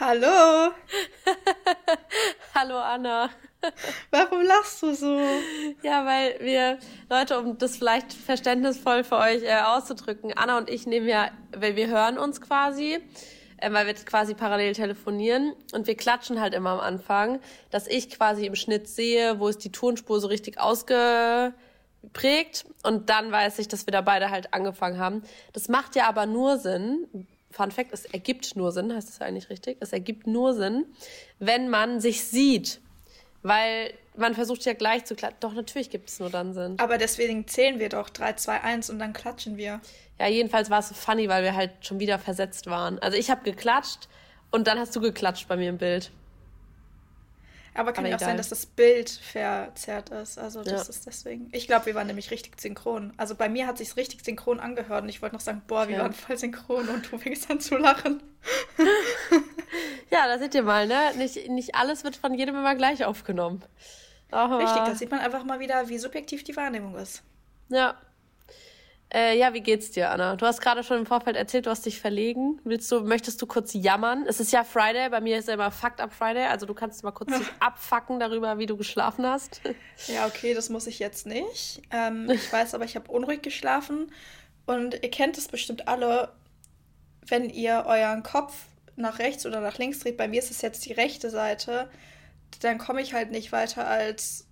Hallo. Hallo Anna. Warum lachst du so? Ja, weil wir, Leute, um das vielleicht verständnisvoll für euch äh, auszudrücken, Anna und ich nehmen ja, weil wir hören uns quasi, äh, weil wir quasi parallel telefonieren und wir klatschen halt immer am Anfang, dass ich quasi im Schnitt sehe, wo ist die Tonspur so richtig ausgeprägt und dann weiß ich, dass wir da beide halt angefangen haben. Das macht ja aber nur Sinn, Fun Fact, es ergibt nur Sinn, heißt das ja eigentlich richtig? Es ergibt nur Sinn, wenn man sich sieht. Weil man versucht ja gleich zu klatschen. Doch, natürlich gibt es nur dann Sinn. Aber deswegen zählen wir doch 3, 2, 1 und dann klatschen wir. Ja, jedenfalls war es so funny, weil wir halt schon wieder versetzt waren. Also ich habe geklatscht und dann hast du geklatscht bei mir im Bild. Aber kann ja auch sein, dass das Bild verzerrt ist. Also das ja. ist deswegen. Ich glaube, wir waren nämlich richtig synchron. Also bei mir hat sich richtig synchron angehört und ich wollte noch sagen, boah, wir ja. waren voll synchron und du fängst an zu lachen. ja, da seht ihr mal, ne? Nicht, nicht alles wird von jedem immer gleich aufgenommen. Aber richtig, da sieht man einfach mal wieder, wie subjektiv die Wahrnehmung ist. Ja, äh, ja, wie geht's dir, Anna? Du hast gerade schon im Vorfeld erzählt, du hast dich verlegen. Willst du, möchtest du kurz jammern? Es ist ja Friday, bei mir ist ja immer Fucked Up Friday, also du kannst mal kurz dich abfacken darüber, wie du geschlafen hast. Ja, okay, das muss ich jetzt nicht. Ähm, ich weiß aber, ich habe unruhig geschlafen und ihr kennt es bestimmt alle, wenn ihr euren Kopf nach rechts oder nach links dreht. Bei mir ist es jetzt die rechte Seite. Dann komme ich halt nicht weiter als,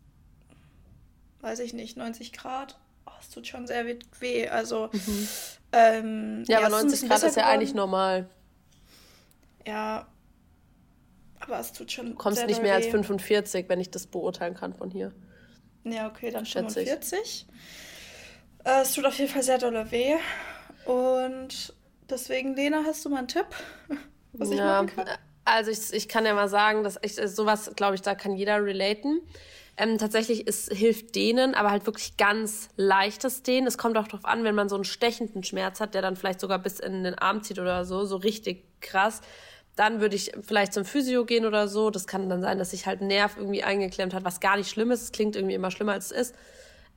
weiß ich nicht, 90 Grad es tut schon sehr weh. Also, mhm. ähm, ja, ja, aber 90 Grad ist ja geworden. eigentlich normal. Ja, aber es tut schon. Du kommst nicht mehr weh. als 45, wenn ich das beurteilen kann von hier. Ja, okay, dann 45. Äh, es tut auf jeden Fall sehr doll weh. Und deswegen, Lena, hast du mal einen Tipp, was ich ja, machen kann? Also ich, ich kann ja mal sagen, dass ich sowas, glaube ich, da kann jeder relaten. Ähm, tatsächlich ist, hilft denen, aber halt wirklich ganz leichtes denen. Es kommt auch darauf an, wenn man so einen stechenden Schmerz hat, der dann vielleicht sogar bis in den Arm zieht oder so, so richtig krass. Dann würde ich vielleicht zum Physio gehen oder so. Das kann dann sein, dass sich halt ein Nerv irgendwie eingeklemmt hat, was gar nicht schlimm ist. Es klingt irgendwie immer schlimmer, als es ist.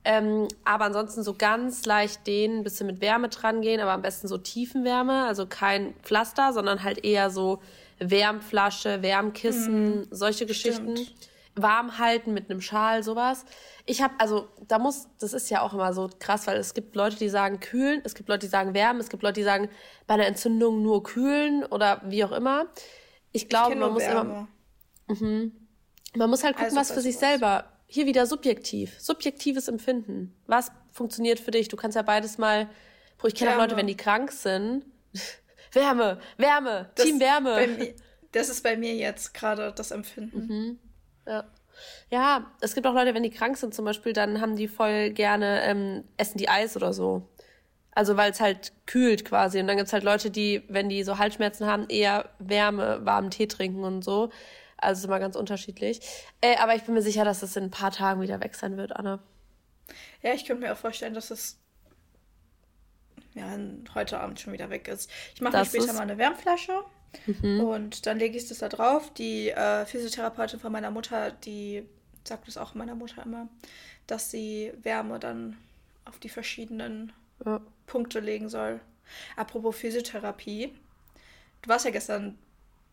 Ähm, aber ansonsten so ganz leicht dehnen, ein bisschen mit Wärme dran gehen, aber am besten so Tiefenwärme, also kein Pflaster, sondern halt eher so Wärmflasche, Wärmkissen, mm, solche Geschichten. Stimmt warm halten mit einem Schal, sowas. Ich habe, also da muss, das ist ja auch immer so krass, weil es gibt Leute, die sagen kühlen, es gibt Leute, die sagen wärmen, es gibt Leute, die sagen bei einer Entzündung nur kühlen oder wie auch immer. Ich glaube, ich man muss Wärme. immer. Mhm. Man muss halt gucken, also, was für sich was. selber. Hier wieder subjektiv, subjektives Empfinden. Was funktioniert für dich? Du kannst ja beides mal. Ich kenne auch Leute, wenn die krank sind. Wärme, Wärme, das Team Wärme. Mir, das ist bei mir jetzt gerade das Empfinden. Mhm. Ja. Ja, es gibt auch Leute, wenn die krank sind zum Beispiel, dann haben die voll gerne, ähm, essen die Eis oder so. Also weil es halt kühlt quasi. Und dann gibt es halt Leute, die, wenn die so Halsschmerzen haben, eher Wärme, warmen Tee trinken und so. Also ist immer ganz unterschiedlich. Äh, aber ich bin mir sicher, dass es in ein paar Tagen wieder weg sein wird, Anna. Ja, ich könnte mir auch vorstellen, dass es ja, heute Abend schon wieder weg ist. Ich mache mir später mal eine Wärmflasche. Mhm. Und dann lege ich das da drauf. Die äh, Physiotherapeutin von meiner Mutter, die sagt es auch meiner Mutter immer, dass sie Wärme dann auf die verschiedenen ja. Punkte legen soll. Apropos Physiotherapie. Du warst ja gestern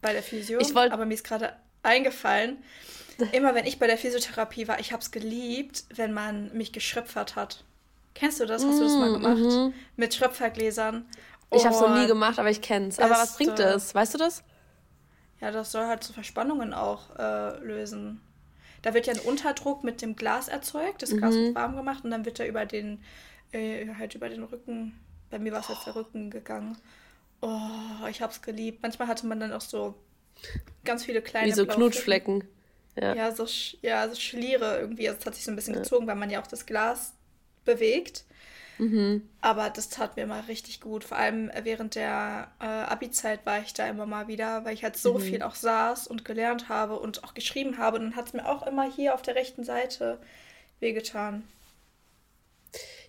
bei der Physio, wollt... aber mir ist gerade eingefallen, immer wenn ich bei der Physiotherapie war, ich habe es geliebt, wenn man mich geschröpfert hat. Kennst du das? Hast du das mal mm, gemacht? Mhm. Mit Schröpfergläsern. Ich habe es noch nie gemacht, aber ich kenne es. Aber was bringt es? Weißt du das? Ja, das soll halt so Verspannungen auch äh, lösen. Da wird ja ein Unterdruck mit dem Glas erzeugt, das Glas mhm. wird warm gemacht und dann wird er über den, äh, halt über den Rücken, bei mir war es jetzt der Rücken gegangen. Oh, ich hab's geliebt. Manchmal hatte man dann auch so ganz viele kleine Wie so Knutschflecken. Ja. ja, so, ja, so Schliere irgendwie. Also es hat sich so ein bisschen ja. gezogen, weil man ja auch das Glas bewegt. Mhm. Aber das tat mir mal richtig gut. Vor allem während der äh, Abi-Zeit war ich da immer mal wieder, weil ich halt so mhm. viel auch saß und gelernt habe und auch geschrieben habe. Und dann hat es mir auch immer hier auf der rechten Seite wehgetan.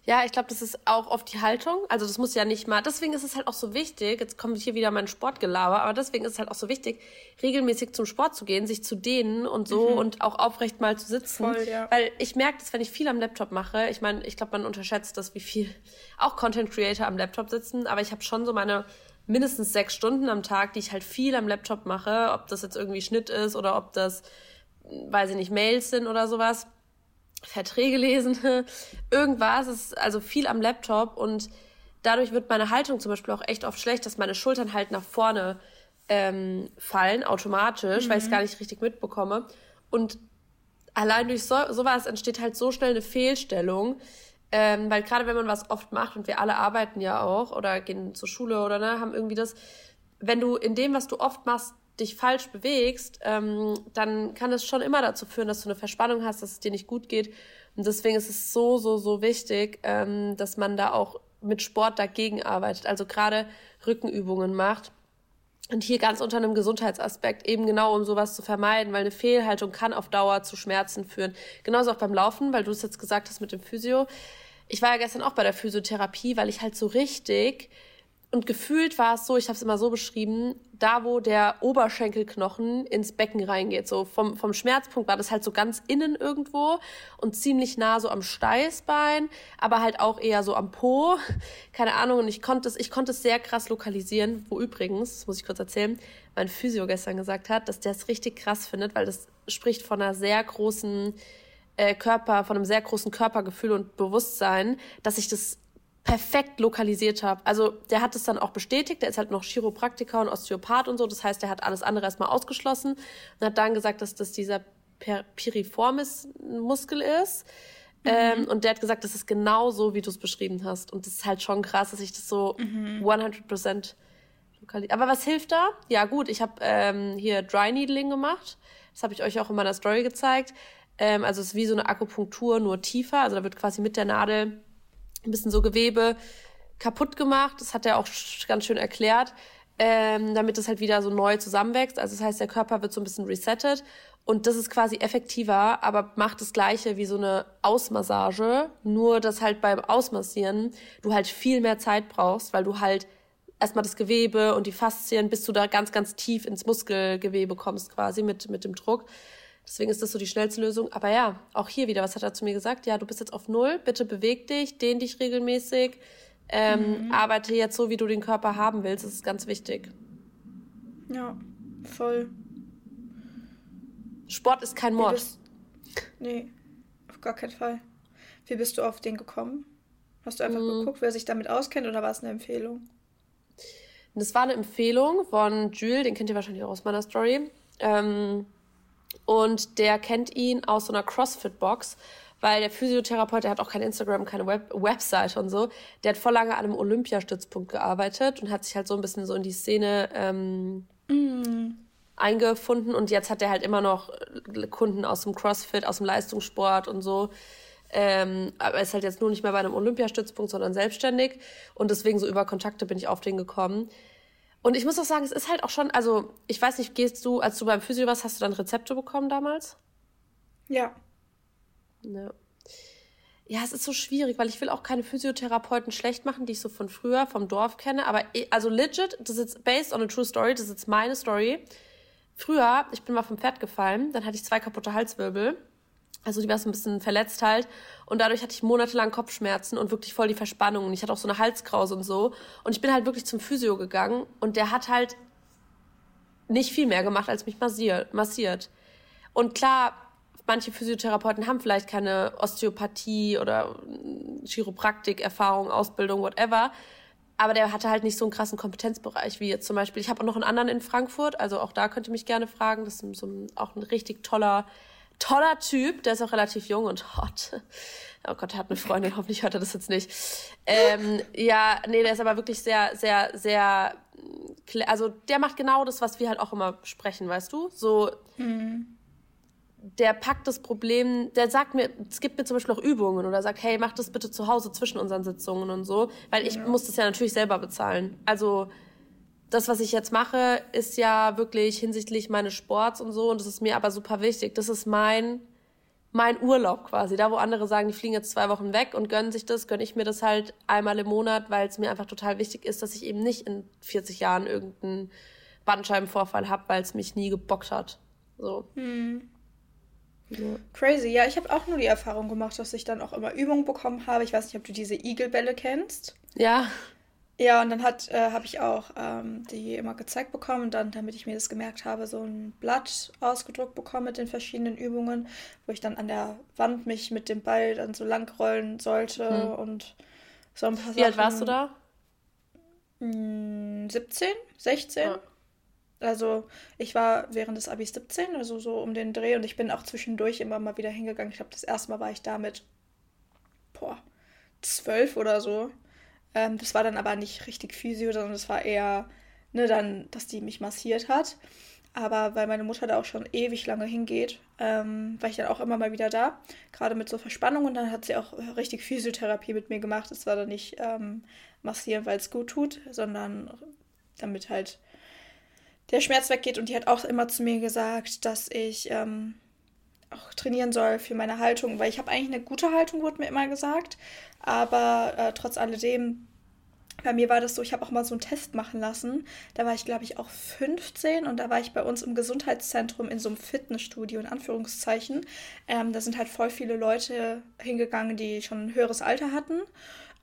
Ja, ich glaube, das ist auch oft die Haltung. Also das muss ja nicht mal. Deswegen ist es halt auch so wichtig. Jetzt kommt hier wieder mein Sportgelaber, aber deswegen ist es halt auch so wichtig, regelmäßig zum Sport zu gehen, sich zu dehnen und so mhm. und auch aufrecht mal zu sitzen. Voll, ja. Weil ich merke das, wenn ich viel am Laptop mache. Ich meine, ich glaube, man unterschätzt das, wie viel auch Content Creator am Laptop sitzen. Aber ich habe schon so meine mindestens sechs Stunden am Tag, die ich halt viel am Laptop mache, ob das jetzt irgendwie Schnitt ist oder ob das, weiß ich nicht, Mails sind oder sowas, Verträge lesen, irgendwas, ist also viel am Laptop und dadurch wird meine Haltung zum Beispiel auch echt oft schlecht, dass meine Schultern halt nach vorne ähm, fallen, automatisch, mhm. weil ich es gar nicht richtig mitbekomme. Und allein durch so, sowas entsteht halt so schnell eine Fehlstellung, ähm, weil gerade wenn man was oft macht und wir alle arbeiten ja auch oder gehen zur Schule oder ne, haben irgendwie das, wenn du in dem, was du oft machst, dich falsch bewegst, ähm, dann kann es schon immer dazu führen, dass du eine Verspannung hast, dass es dir nicht gut geht. Und deswegen ist es so, so, so wichtig, ähm, dass man da auch mit Sport dagegen arbeitet, also gerade Rückenübungen macht. Und hier ganz unter einem Gesundheitsaspekt, eben genau um sowas zu vermeiden, weil eine Fehlhaltung kann auf Dauer zu Schmerzen führen. Genauso auch beim Laufen, weil du es jetzt gesagt hast mit dem Physio. Ich war ja gestern auch bei der Physiotherapie, weil ich halt so richtig und gefühlt war es so, ich habe es immer so beschrieben, da wo der Oberschenkelknochen ins Becken reingeht, so vom, vom Schmerzpunkt war das halt so ganz innen irgendwo und ziemlich nah so am Steißbein, aber halt auch eher so am Po. Keine Ahnung, und ich konnte es, ich konnte es sehr krass lokalisieren, wo übrigens, das muss ich kurz erzählen, mein Physio gestern gesagt hat, dass der es richtig krass findet, weil das spricht von einer sehr großen äh, Körper, von einem sehr großen Körpergefühl und Bewusstsein, dass ich das perfekt lokalisiert habe. Also der hat es dann auch bestätigt, der ist halt noch Chiropraktiker und Osteopath und so, das heißt, der hat alles andere erstmal ausgeschlossen und hat dann gesagt, dass das dieser piriformis Muskel ist. Mhm. Ähm, und der hat gesagt, das ist genau so, wie du es beschrieben hast. Und das ist halt schon krass, dass ich das so mhm. 100% lokalisiert. Aber was hilft da? Ja gut, ich habe ähm, hier Dry Needling gemacht. Das habe ich euch auch in meiner Story gezeigt. Ähm, also es ist wie so eine Akupunktur, nur tiefer. Also da wird quasi mit der Nadel ein bisschen so Gewebe kaputt gemacht. Das hat er auch ganz schön erklärt, ähm, damit es halt wieder so neu zusammenwächst. Also das heißt, der Körper wird so ein bisschen resettet und das ist quasi effektiver, aber macht das gleiche wie so eine Ausmassage, nur dass halt beim Ausmassieren du halt viel mehr Zeit brauchst, weil du halt erstmal das Gewebe und die Faszien, bis du da ganz, ganz tief ins Muskelgewebe kommst quasi mit, mit dem Druck. Deswegen ist das so die schnellste Lösung. Aber ja, auch hier wieder, was hat er zu mir gesagt? Ja, du bist jetzt auf Null, bitte beweg dich, dehn dich regelmäßig, ähm, mhm. arbeite jetzt so, wie du den Körper haben willst. Das ist ganz wichtig. Ja, voll. Sport ist kein Mord. Bist... Nee, auf gar keinen Fall. Wie bist du auf den gekommen? Hast du einfach mhm. geguckt, wer sich damit auskennt oder war es eine Empfehlung? Das war eine Empfehlung von Jules, den kennt ihr wahrscheinlich auch aus meiner Story. Ähm, und der kennt ihn aus so einer CrossFit-Box, weil der Physiotherapeut, der hat auch kein Instagram, keine Web Website und so. Der hat voll lange an einem Olympiastützpunkt gearbeitet und hat sich halt so ein bisschen so in die Szene ähm, mm. eingefunden. Und jetzt hat er halt immer noch Kunden aus dem CrossFit, aus dem Leistungssport und so. Ähm, aber er ist halt jetzt nur nicht mehr bei einem Olympiastützpunkt, sondern selbstständig. Und deswegen so über Kontakte bin ich auf den gekommen. Und ich muss auch sagen, es ist halt auch schon, also ich weiß nicht, gehst du, als du beim Physio warst, hast du dann Rezepte bekommen damals? Ja. Ja. Ja, es ist so schwierig, weil ich will auch keine Physiotherapeuten schlecht machen, die ich so von früher vom Dorf kenne. Aber also legit, das ist based on a true story, das ist jetzt meine Story. Früher, ich bin mal vom Pferd gefallen, dann hatte ich zwei kaputte Halswirbel. Also die war so ein bisschen verletzt halt. Und dadurch hatte ich monatelang Kopfschmerzen und wirklich voll die Verspannung. Und ich hatte auch so eine Halskrause und so. Und ich bin halt wirklich zum Physio gegangen und der hat halt nicht viel mehr gemacht, als mich massiert. Und klar, manche Physiotherapeuten haben vielleicht keine Osteopathie oder Chiropraktik, Erfahrung, Ausbildung, whatever. Aber der hatte halt nicht so einen krassen Kompetenzbereich wie jetzt zum Beispiel. Ich habe auch noch einen anderen in Frankfurt, also auch da könnt ihr mich gerne fragen. Das ist so ein, auch ein richtig toller toller Typ, der ist auch relativ jung und hot. Oh Gott, er hat eine Freundin, hoffentlich hört er das jetzt nicht. Ähm, ja, nee, der ist aber wirklich sehr, sehr, sehr, also der macht genau das, was wir halt auch immer besprechen, weißt du? So, mhm. der packt das Problem, der sagt mir, es gibt mir zum Beispiel auch Übungen oder sagt, hey, mach das bitte zu Hause zwischen unseren Sitzungen und so, weil ich ja. muss das ja natürlich selber bezahlen. Also, das, was ich jetzt mache, ist ja wirklich hinsichtlich meines Sports und so. Und das ist mir aber super wichtig. Das ist mein, mein Urlaub quasi. Da, wo andere sagen, die fliegen jetzt zwei Wochen weg und gönnen sich das, gönne ich mir das halt einmal im Monat, weil es mir einfach total wichtig ist, dass ich eben nicht in 40 Jahren irgendeinen Bandscheibenvorfall habe, weil es mich nie gebockt hat. So. Hm. Ja. Crazy. Ja, ich habe auch nur die Erfahrung gemacht, dass ich dann auch immer Übungen bekommen habe. Ich weiß nicht, ob du diese Igelbälle kennst. Ja. Ja, und dann hat äh, habe ich auch ähm, die immer gezeigt bekommen, dann, damit ich mir das gemerkt habe, so ein Blatt ausgedruckt bekommen mit den verschiedenen Übungen, wo ich dann an der Wand mich mit dem Ball dann so lang rollen sollte mhm. und so ein paar Wie Sachen. Wie alt warst du da? 17, 16. Ja. Also ich war während des Abis 17, also so um den Dreh und ich bin auch zwischendurch immer mal wieder hingegangen. Ich glaube, das erste Mal war ich da mit boah, 12 oder so. Ähm, das war dann aber nicht richtig Physio, sondern das war eher, ne, dann, dass die mich massiert hat. Aber weil meine Mutter da auch schon ewig lange hingeht, ähm, war ich dann auch immer mal wieder da. Gerade mit so Verspannung und dann hat sie auch richtig Physiotherapie mit mir gemacht. Es war dann nicht ähm, massieren, weil es gut tut, sondern damit halt der Schmerz weggeht. Und die hat auch immer zu mir gesagt, dass ich ähm, auch trainieren soll für meine Haltung, weil ich habe eigentlich eine gute Haltung, wurde mir immer gesagt. Aber äh, trotz alledem, bei mir war das so, ich habe auch mal so einen Test machen lassen. Da war ich, glaube ich, auch 15 und da war ich bei uns im Gesundheitszentrum in so einem Fitnessstudio, in Anführungszeichen. Ähm, da sind halt voll viele Leute hingegangen, die schon ein höheres Alter hatten.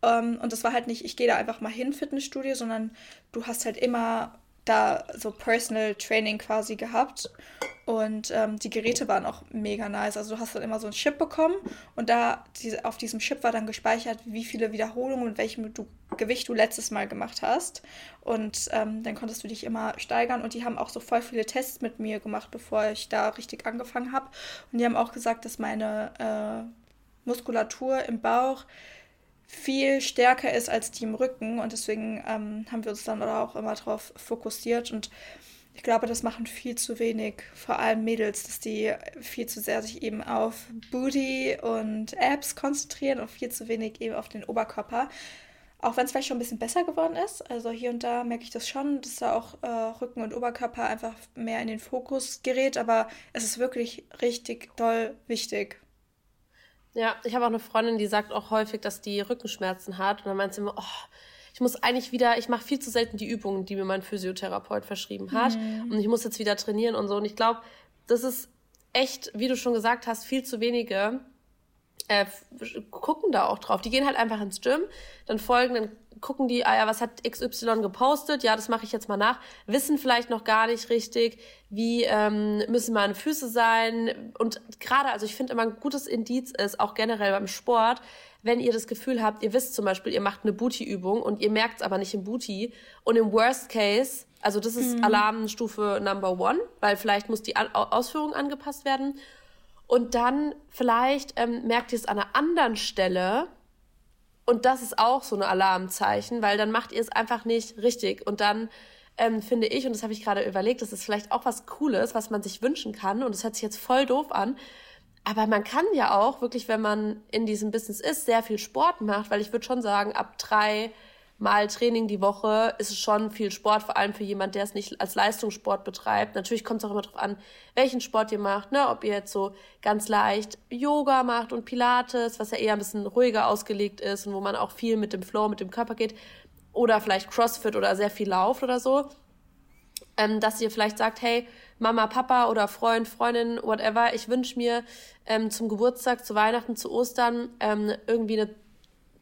Ähm, und das war halt nicht, ich gehe da einfach mal hin, Fitnessstudio, sondern du hast halt immer da so Personal Training quasi gehabt. Und ähm, die Geräte waren auch mega nice. Also du hast dann immer so ein Chip bekommen und da diese, auf diesem Chip war dann gespeichert, wie viele Wiederholungen und welchem du, Gewicht du letztes Mal gemacht hast. Und ähm, dann konntest du dich immer steigern. Und die haben auch so voll viele Tests mit mir gemacht, bevor ich da richtig angefangen habe. Und die haben auch gesagt, dass meine äh, Muskulatur im Bauch viel stärker ist als die im Rücken und deswegen ähm, haben wir uns dann auch immer darauf fokussiert und ich glaube, das machen viel zu wenig, vor allem Mädels, dass die viel zu sehr sich eben auf Booty und Abs konzentrieren und viel zu wenig eben auf den Oberkörper. Auch wenn es vielleicht schon ein bisschen besser geworden ist. Also hier und da merke ich das schon, dass da auch äh, Rücken und Oberkörper einfach mehr in den Fokus gerät. Aber es ist wirklich richtig doll wichtig. Ja, ich habe auch eine Freundin, die sagt auch häufig, dass die Rückenschmerzen hat. Und dann meint sie immer, oh, ich muss eigentlich wieder, ich mache viel zu selten die Übungen, die mir mein Physiotherapeut verschrieben hat. Mhm. Und ich muss jetzt wieder trainieren und so. Und ich glaube, das ist echt, wie du schon gesagt hast, viel zu wenige äh, gucken da auch drauf. Die gehen halt einfach ins Gym, dann folgen, dann gucken die, ah ja, was hat XY gepostet? Ja, das mache ich jetzt mal nach. Wissen vielleicht noch gar nicht richtig, wie ähm, müssen meine Füße sein. Und gerade, also ich finde immer ein gutes Indiz ist, auch generell beim Sport, wenn ihr das Gefühl habt, ihr wisst zum Beispiel, ihr macht eine Booty-Übung und ihr merkt es aber nicht im Booty. Und im Worst Case, also das ist mhm. Alarmstufe Number One, weil vielleicht muss die Ausführung angepasst werden. Und dann vielleicht ähm, merkt ihr es an einer anderen Stelle. Und das ist auch so ein Alarmzeichen, weil dann macht ihr es einfach nicht richtig. Und dann ähm, finde ich, und das habe ich gerade überlegt, das ist vielleicht auch was Cooles, was man sich wünschen kann. Und das hört sich jetzt voll doof an. Aber man kann ja auch wirklich, wenn man in diesem Business ist, sehr viel Sport macht, weil ich würde schon sagen, ab drei Mal Training die Woche ist es schon viel Sport, vor allem für jemand, der es nicht als Leistungssport betreibt. Natürlich kommt es auch immer darauf an, welchen Sport ihr macht, ne? ob ihr jetzt so ganz leicht Yoga macht und Pilates, was ja eher ein bisschen ruhiger ausgelegt ist und wo man auch viel mit dem Flow, mit dem Körper geht, oder vielleicht CrossFit oder sehr viel lauft oder so. Ähm, dass ihr vielleicht sagt, hey, Mama, Papa oder Freund, Freundin, whatever, ich wünsche mir ähm, zum Geburtstag, zu Weihnachten, zu Ostern ähm, irgendwie eine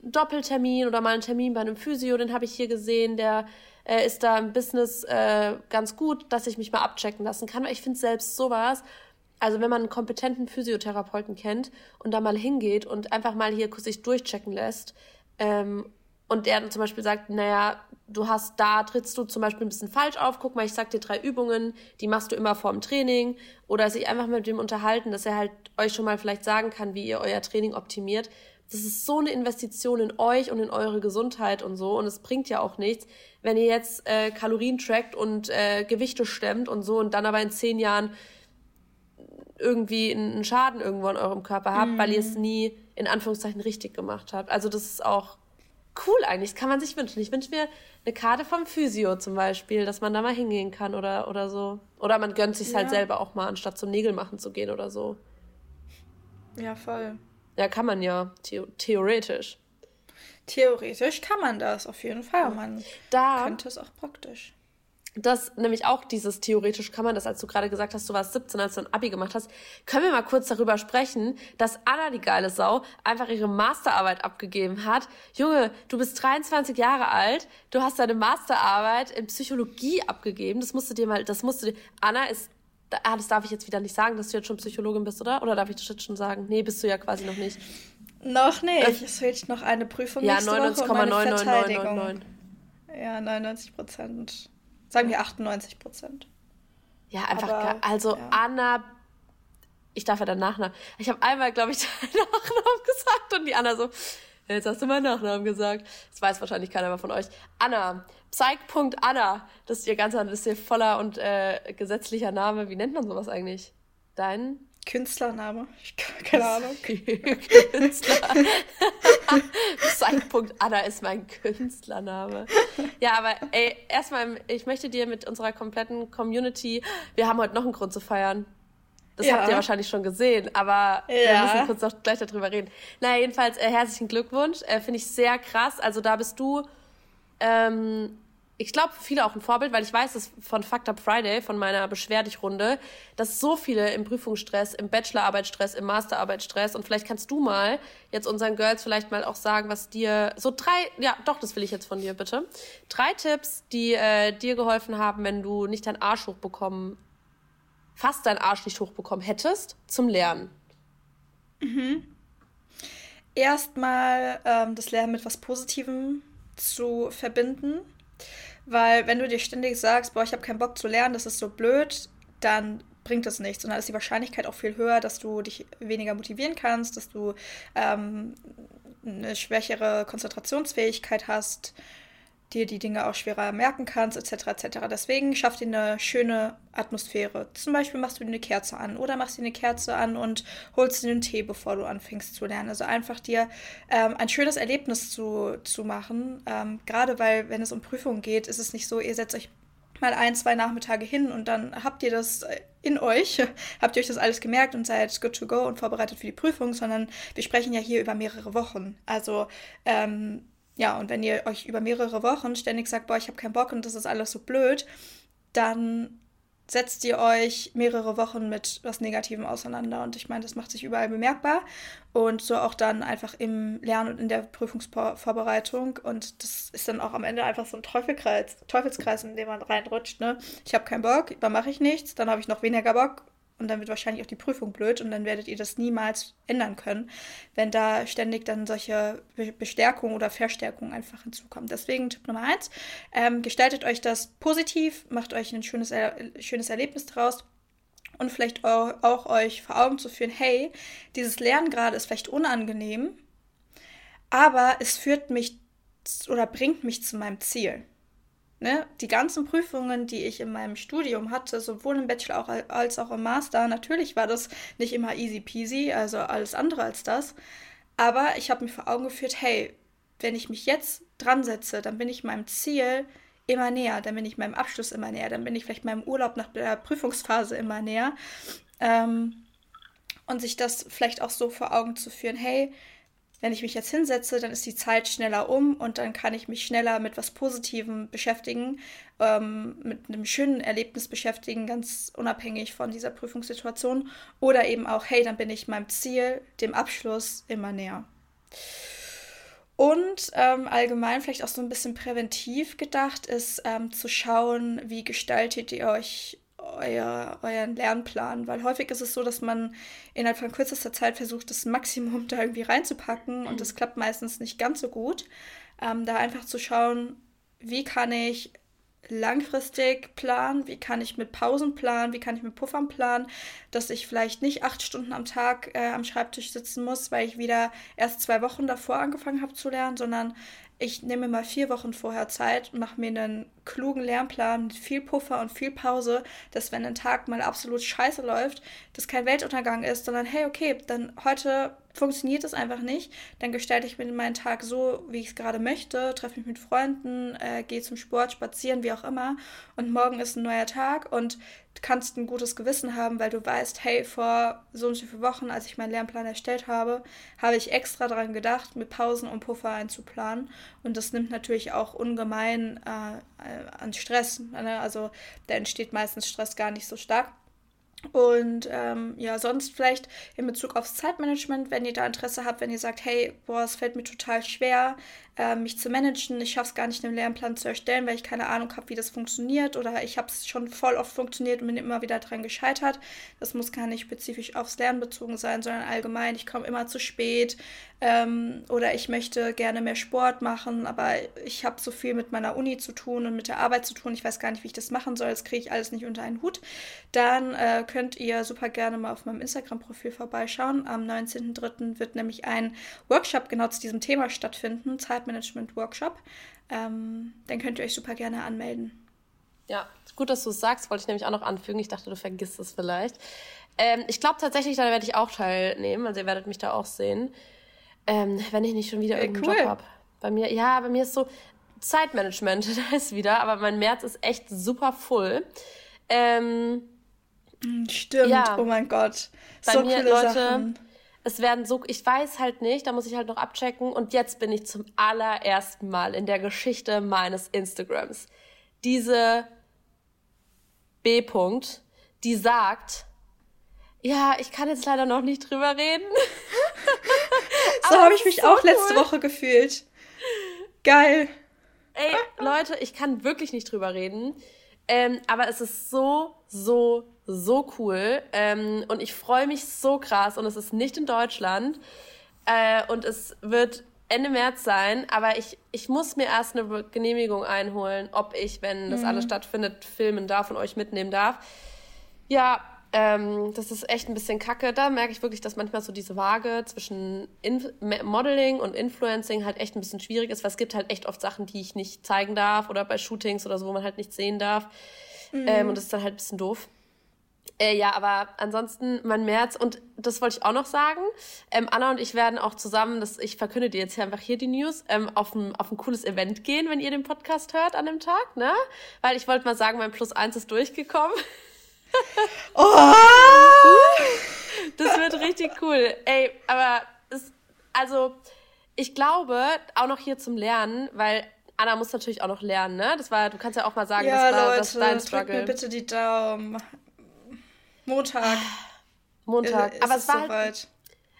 Doppeltermin oder mal einen Termin bei einem Physio, den habe ich hier gesehen, der äh, ist da im Business äh, ganz gut, dass ich mich mal abchecken lassen kann. Weil ich finde selbst sowas, also wenn man einen kompetenten Physiotherapeuten kennt und da mal hingeht und einfach mal hier sich durchchecken lässt ähm, und der dann zum Beispiel sagt, naja, du hast da, trittst du zum Beispiel ein bisschen falsch auf, guck mal, ich sag dir drei Übungen, die machst du immer vorm Training oder sich einfach mit dem unterhalten, dass er halt euch schon mal vielleicht sagen kann, wie ihr euer Training optimiert, das ist so eine Investition in euch und in eure Gesundheit und so. Und es bringt ja auch nichts, wenn ihr jetzt äh, Kalorien trackt und äh, Gewichte stemmt und so und dann aber in zehn Jahren irgendwie einen Schaden irgendwo in eurem Körper habt, mm. weil ihr es mhm. nie in Anführungszeichen richtig gemacht habt. Also das ist auch cool eigentlich. Das kann man sich wünschen. Ich wünsche mir eine Karte vom Physio zum Beispiel, dass man da mal hingehen kann oder, oder so. Oder man gönnt sich halt ja. halt selber auch mal, anstatt zum Nägel machen zu gehen oder so. Ja, voll. Ja, kann man ja, the theoretisch. Theoretisch kann man das auf jeden Fall. Man da, könnte es auch praktisch. das nämlich auch dieses theoretisch kann man das, als du gerade gesagt hast, du warst 17, als du ein Abi gemacht hast, können wir mal kurz darüber sprechen, dass Anna, die geile Sau, einfach ihre Masterarbeit abgegeben hat. Junge, du bist 23 Jahre alt, du hast deine Masterarbeit in Psychologie abgegeben. Das musst du dir mal, das musst du dir, Anna ist, ah, das darf ich jetzt wieder nicht sagen, dass du jetzt schon Psychologin bist, oder? Oder darf ich das jetzt schon sagen? Nee, bist du ja quasi noch nicht. Noch nicht. Äh, es fehlt noch eine Prüfung. Ja, 99,99999. Ja, 99 Prozent. Sagen wir 98 Prozent. Ja, einfach, Aber, also ja. Anna, ich darf ja deinen Nachnamen. Ich habe einmal, glaube ich, deinen Nachnamen gesagt und die Anna so, jetzt hast du meinen Nachnamen gesagt. Das weiß wahrscheinlich keiner mehr von euch. Anna, Psych.Anna, das ist ihr ganzer, das ist ihr voller und äh, gesetzlicher Name. Wie nennt man sowas eigentlich? Dein? Künstlername? Keine Ahnung. Künstler. Psych.Anna ist mein Künstlername. Ja, aber ey, erstmal, ich möchte dir mit unserer kompletten Community, wir haben heute noch einen Grund zu feiern. Das ja. habt ihr wahrscheinlich schon gesehen, aber ja. wir müssen kurz noch gleich darüber reden. Naja, jedenfalls äh, herzlichen Glückwunsch. Äh, Finde ich sehr krass. Also da bist du ähm, ich glaube, für viele auch ein Vorbild, weil ich weiß es von Fucked Up Friday, von meiner Beschwerdich-Runde, dass so viele im Prüfungsstress, im Bachelorarbeitsstress, im Masterarbeitsstress und vielleicht kannst du mal jetzt unseren Girls vielleicht mal auch sagen, was dir so drei, ja, doch, das will ich jetzt von dir bitte. Drei Tipps, die äh, dir geholfen haben, wenn du nicht deinen Arsch hochbekommen, fast deinen Arsch nicht hochbekommen hättest zum Lernen. Mhm. Erstmal ähm, das Lernen mit was Positivem zu verbinden weil wenn du dir ständig sagst, boah, ich habe keinen Bock zu lernen, das ist so blöd, dann bringt das nichts. Und dann ist die Wahrscheinlichkeit auch viel höher, dass du dich weniger motivieren kannst, dass du ähm, eine schwächere Konzentrationsfähigkeit hast, dir die Dinge auch schwerer merken kannst, etc. etc. Deswegen schaff dir eine schöne Atmosphäre. Zum Beispiel machst du dir eine Kerze an oder machst dir eine Kerze an und holst dir einen Tee, bevor du anfängst zu lernen. Also einfach dir ähm, ein schönes Erlebnis zu, zu machen. Ähm, gerade weil, wenn es um Prüfungen geht, ist es nicht so, ihr setzt euch mal ein, zwei Nachmittage hin und dann habt ihr das in euch, habt ihr euch das alles gemerkt und seid good to go und vorbereitet für die Prüfung, sondern wir sprechen ja hier über mehrere Wochen. Also ähm, ja, und wenn ihr euch über mehrere Wochen ständig sagt, boah, ich habe keinen Bock und das ist alles so blöd, dann setzt ihr euch mehrere Wochen mit was Negativem auseinander. Und ich meine, das macht sich überall bemerkbar. Und so auch dann einfach im Lernen und in der Prüfungsvorbereitung. Und das ist dann auch am Ende einfach so ein Teufelskreis, Teufelskreis in dem man reinrutscht. Ne? Ich habe keinen Bock, dann mache ich nichts, dann habe ich noch weniger Bock und dann wird wahrscheinlich auch die Prüfung blöd und dann werdet ihr das niemals ändern können, wenn da ständig dann solche Bestärkungen oder Verstärkungen einfach hinzukommen. Deswegen Tipp Nummer eins, ähm, gestaltet euch das positiv, macht euch ein schönes, er schönes Erlebnis draus und vielleicht auch, auch euch vor Augen zu führen, hey, dieses Lernen gerade ist vielleicht unangenehm, aber es führt mich oder bringt mich zu meinem Ziel. Ne? Die ganzen Prüfungen, die ich in meinem Studium hatte, sowohl im Bachelor als auch im Master, natürlich war das nicht immer easy peasy, also alles andere als das. Aber ich habe mir vor Augen geführt, hey, wenn ich mich jetzt dran setze, dann bin ich meinem Ziel immer näher, dann bin ich meinem Abschluss immer näher, dann bin ich vielleicht meinem Urlaub nach der Prüfungsphase immer näher. Ähm, und sich das vielleicht auch so vor Augen zu führen, hey, wenn ich mich jetzt hinsetze, dann ist die Zeit schneller um und dann kann ich mich schneller mit was Positivem beschäftigen, ähm, mit einem schönen Erlebnis beschäftigen, ganz unabhängig von dieser Prüfungssituation. Oder eben auch, hey, dann bin ich meinem Ziel, dem Abschluss, immer näher. Und ähm, allgemein vielleicht auch so ein bisschen präventiv gedacht ist, ähm, zu schauen, wie gestaltet ihr euch euer, euren Lernplan, weil häufig ist es so, dass man innerhalb von kürzester Zeit versucht, das Maximum da irgendwie reinzupacken und das klappt meistens nicht ganz so gut. Ähm, da einfach zu schauen, wie kann ich langfristig planen, wie kann ich mit Pausen planen, wie kann ich mit Puffern planen, dass ich vielleicht nicht acht Stunden am Tag äh, am Schreibtisch sitzen muss, weil ich wieder erst zwei Wochen davor angefangen habe zu lernen, sondern ich nehme mal vier Wochen vorher Zeit, mache mir einen klugen Lernplan mit viel Puffer und viel Pause, dass wenn ein Tag mal absolut scheiße läuft, das kein Weltuntergang ist, sondern hey, okay, dann heute funktioniert es einfach nicht, dann gestalte ich mir meinen Tag so, wie ich es gerade möchte, treffe mich mit Freunden, äh, gehe zum Sport, spazieren, wie auch immer. Und morgen ist ein neuer Tag und kannst ein gutes Gewissen haben, weil du weißt, hey, vor so und so vielen Wochen, als ich meinen Lernplan erstellt habe, habe ich extra daran gedacht, mit Pausen und Puffer einzuplanen und das nimmt natürlich auch ungemein äh, an Stress. Ne? Also da entsteht meistens Stress gar nicht so stark. Und ähm, ja, sonst vielleicht in Bezug aufs Zeitmanagement, wenn ihr da Interesse habt, wenn ihr sagt, hey, boah, es fällt mir total schwer, äh, mich zu managen, ich schaffe es gar nicht, einen Lernplan zu erstellen, weil ich keine Ahnung habe, wie das funktioniert oder ich habe es schon voll oft funktioniert und bin immer wieder dran gescheitert. Das muss gar nicht spezifisch aufs Lernen bezogen sein, sondern allgemein, ich komme immer zu spät ähm, oder ich möchte gerne mehr Sport machen, aber ich habe so viel mit meiner Uni zu tun und mit der Arbeit zu tun, ich weiß gar nicht, wie ich das machen soll, das kriege ich alles nicht unter einen Hut. Dann äh, könnt ihr super gerne mal auf meinem Instagram-Profil vorbeischauen. Am 19.03. wird nämlich ein Workshop genau zu diesem Thema stattfinden, Zeitmanagement-Workshop. Ähm, dann könnt ihr euch super gerne anmelden. Ja, gut, dass du es sagst, wollte ich nämlich auch noch anfügen. Ich dachte, du vergisst es vielleicht. Ähm, ich glaube tatsächlich, da werde ich auch teilnehmen. Also ihr werdet mich da auch sehen. Ähm, wenn ich nicht schon wieder irgendeinen cool. Job habe. Bei mir, ja, bei mir ist so Zeitmanagement, da ist wieder, aber mein März ist echt super full. Ähm, hm, Stimmt, ja. oh mein Gott. Bei so mir, viele Leute, Sachen. es werden so, ich weiß halt nicht, da muss ich halt noch abchecken. Und jetzt bin ich zum allerersten Mal in der Geschichte meines Instagrams. Diese B-Punkt, die sagt, ja, ich kann jetzt leider noch nicht drüber reden. so habe ich mich so auch letzte cool. Woche gefühlt. Geil. Ey, Leute, ich kann wirklich nicht drüber reden. Ähm, aber es ist so, so, so cool. Ähm, und ich freue mich so krass. Und es ist nicht in Deutschland. Äh, und es wird Ende März sein. Aber ich, ich muss mir erst eine Genehmigung einholen, ob ich, wenn das mhm. alles stattfindet, filmen darf und euch mitnehmen darf. Ja, ähm, das ist echt ein bisschen kacke. Da merke ich wirklich, dass manchmal so diese Waage zwischen Inf Modeling und Influencing halt echt ein bisschen schwierig ist, weil es gibt halt echt oft Sachen, die ich nicht zeigen darf oder bei Shootings oder so, wo man halt nicht sehen darf. Mhm. Ähm, und das ist dann halt ein bisschen doof. Äh, ja, aber ansonsten mein März und das wollte ich auch noch sagen. Ähm, Anna und ich werden auch zusammen, das, ich verkünde dir jetzt hier einfach hier die News, ähm, auf, ein, auf ein cooles Event gehen, wenn ihr den Podcast hört an dem Tag, ne? Weil ich wollte mal sagen, mein Plus eins ist durchgekommen. Oh! Das wird richtig cool. Ey, aber es, also ich glaube, auch noch hier zum Lernen, weil Anna muss natürlich auch noch lernen, ne? Das war, du kannst ja auch mal sagen, ja, das war Leute, das dein Struggle. mir bitte die Daumen. Montag. Montag. Ist aber es war halt,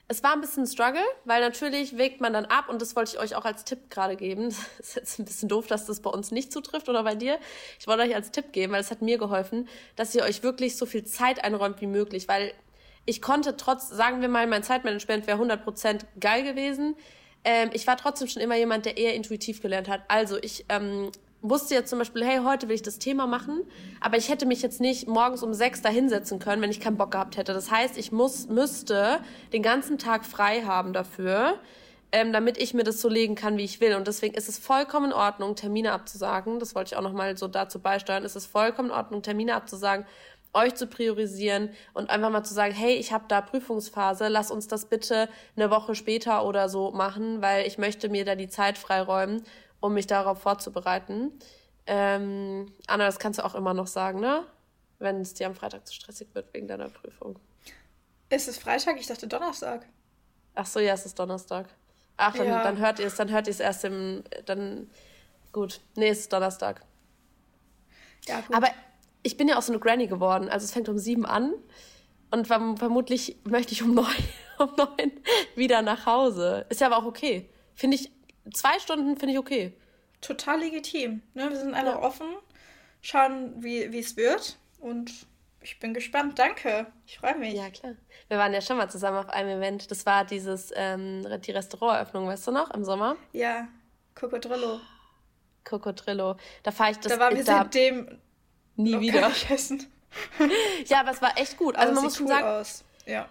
es war ein bisschen ein Struggle, weil natürlich wägt man dann ab und das wollte ich euch auch als Tipp gerade geben. Das ist jetzt ein bisschen doof, dass das bei uns nicht zutrifft oder bei dir. Ich wollte euch als Tipp geben, weil es hat mir geholfen, dass ihr euch wirklich so viel Zeit einräumt wie möglich, weil ich konnte trotz, sagen wir mal, mein Zeitmanagement wäre 100% geil gewesen. Ähm, ich war trotzdem schon immer jemand, der eher intuitiv gelernt hat. Also ich ähm, wusste jetzt zum Beispiel, hey, heute will ich das Thema machen, aber ich hätte mich jetzt nicht morgens um sechs da hinsetzen können, wenn ich keinen Bock gehabt hätte. Das heißt, ich muss, müsste den ganzen Tag frei haben dafür, ähm, damit ich mir das so legen kann, wie ich will. Und deswegen ist es vollkommen in Ordnung, Termine abzusagen. Das wollte ich auch nochmal so dazu beisteuern. Es ist vollkommen in Ordnung, Termine abzusagen, euch zu priorisieren und einfach mal zu sagen, hey, ich habe da Prüfungsphase, lass uns das bitte eine Woche später oder so machen, weil ich möchte mir da die Zeit freiräumen um mich darauf vorzubereiten. Ähm, Anna, das kannst du auch immer noch sagen, ne? Wenn es dir am Freitag zu stressig wird wegen deiner Prüfung. Ist es Freitag? Ich dachte Donnerstag. Ach so, ja, es ist Donnerstag. Ach, dann, ja. dann hört ihr es, dann hört ihr es erst im, dann, gut. Nee, es ist Donnerstag. Ja, gut. Aber ich bin ja auch so eine Granny geworden. Also es fängt um sieben an und vermutlich möchte ich um neun, um neun wieder nach Hause. Ist ja aber auch okay. Finde ich zwei Stunden finde ich okay. Total legitim. Ne? Wir sind einfach ja. offen, schauen, wie es wird. Und ich bin gespannt. Danke. Ich freue mich. Ja, klar. Wir waren ja schon mal zusammen auf einem Event. Das war dieses, ähm, die Restauranteröffnung, weißt du noch, im Sommer? Ja, Cocodrillo. Cocodrillo. Da fahre ich das. Da waren wir seitdem nie wieder. essen. ja, aber es war echt gut. Also aber man muss schon cool sagen, aus. Ja.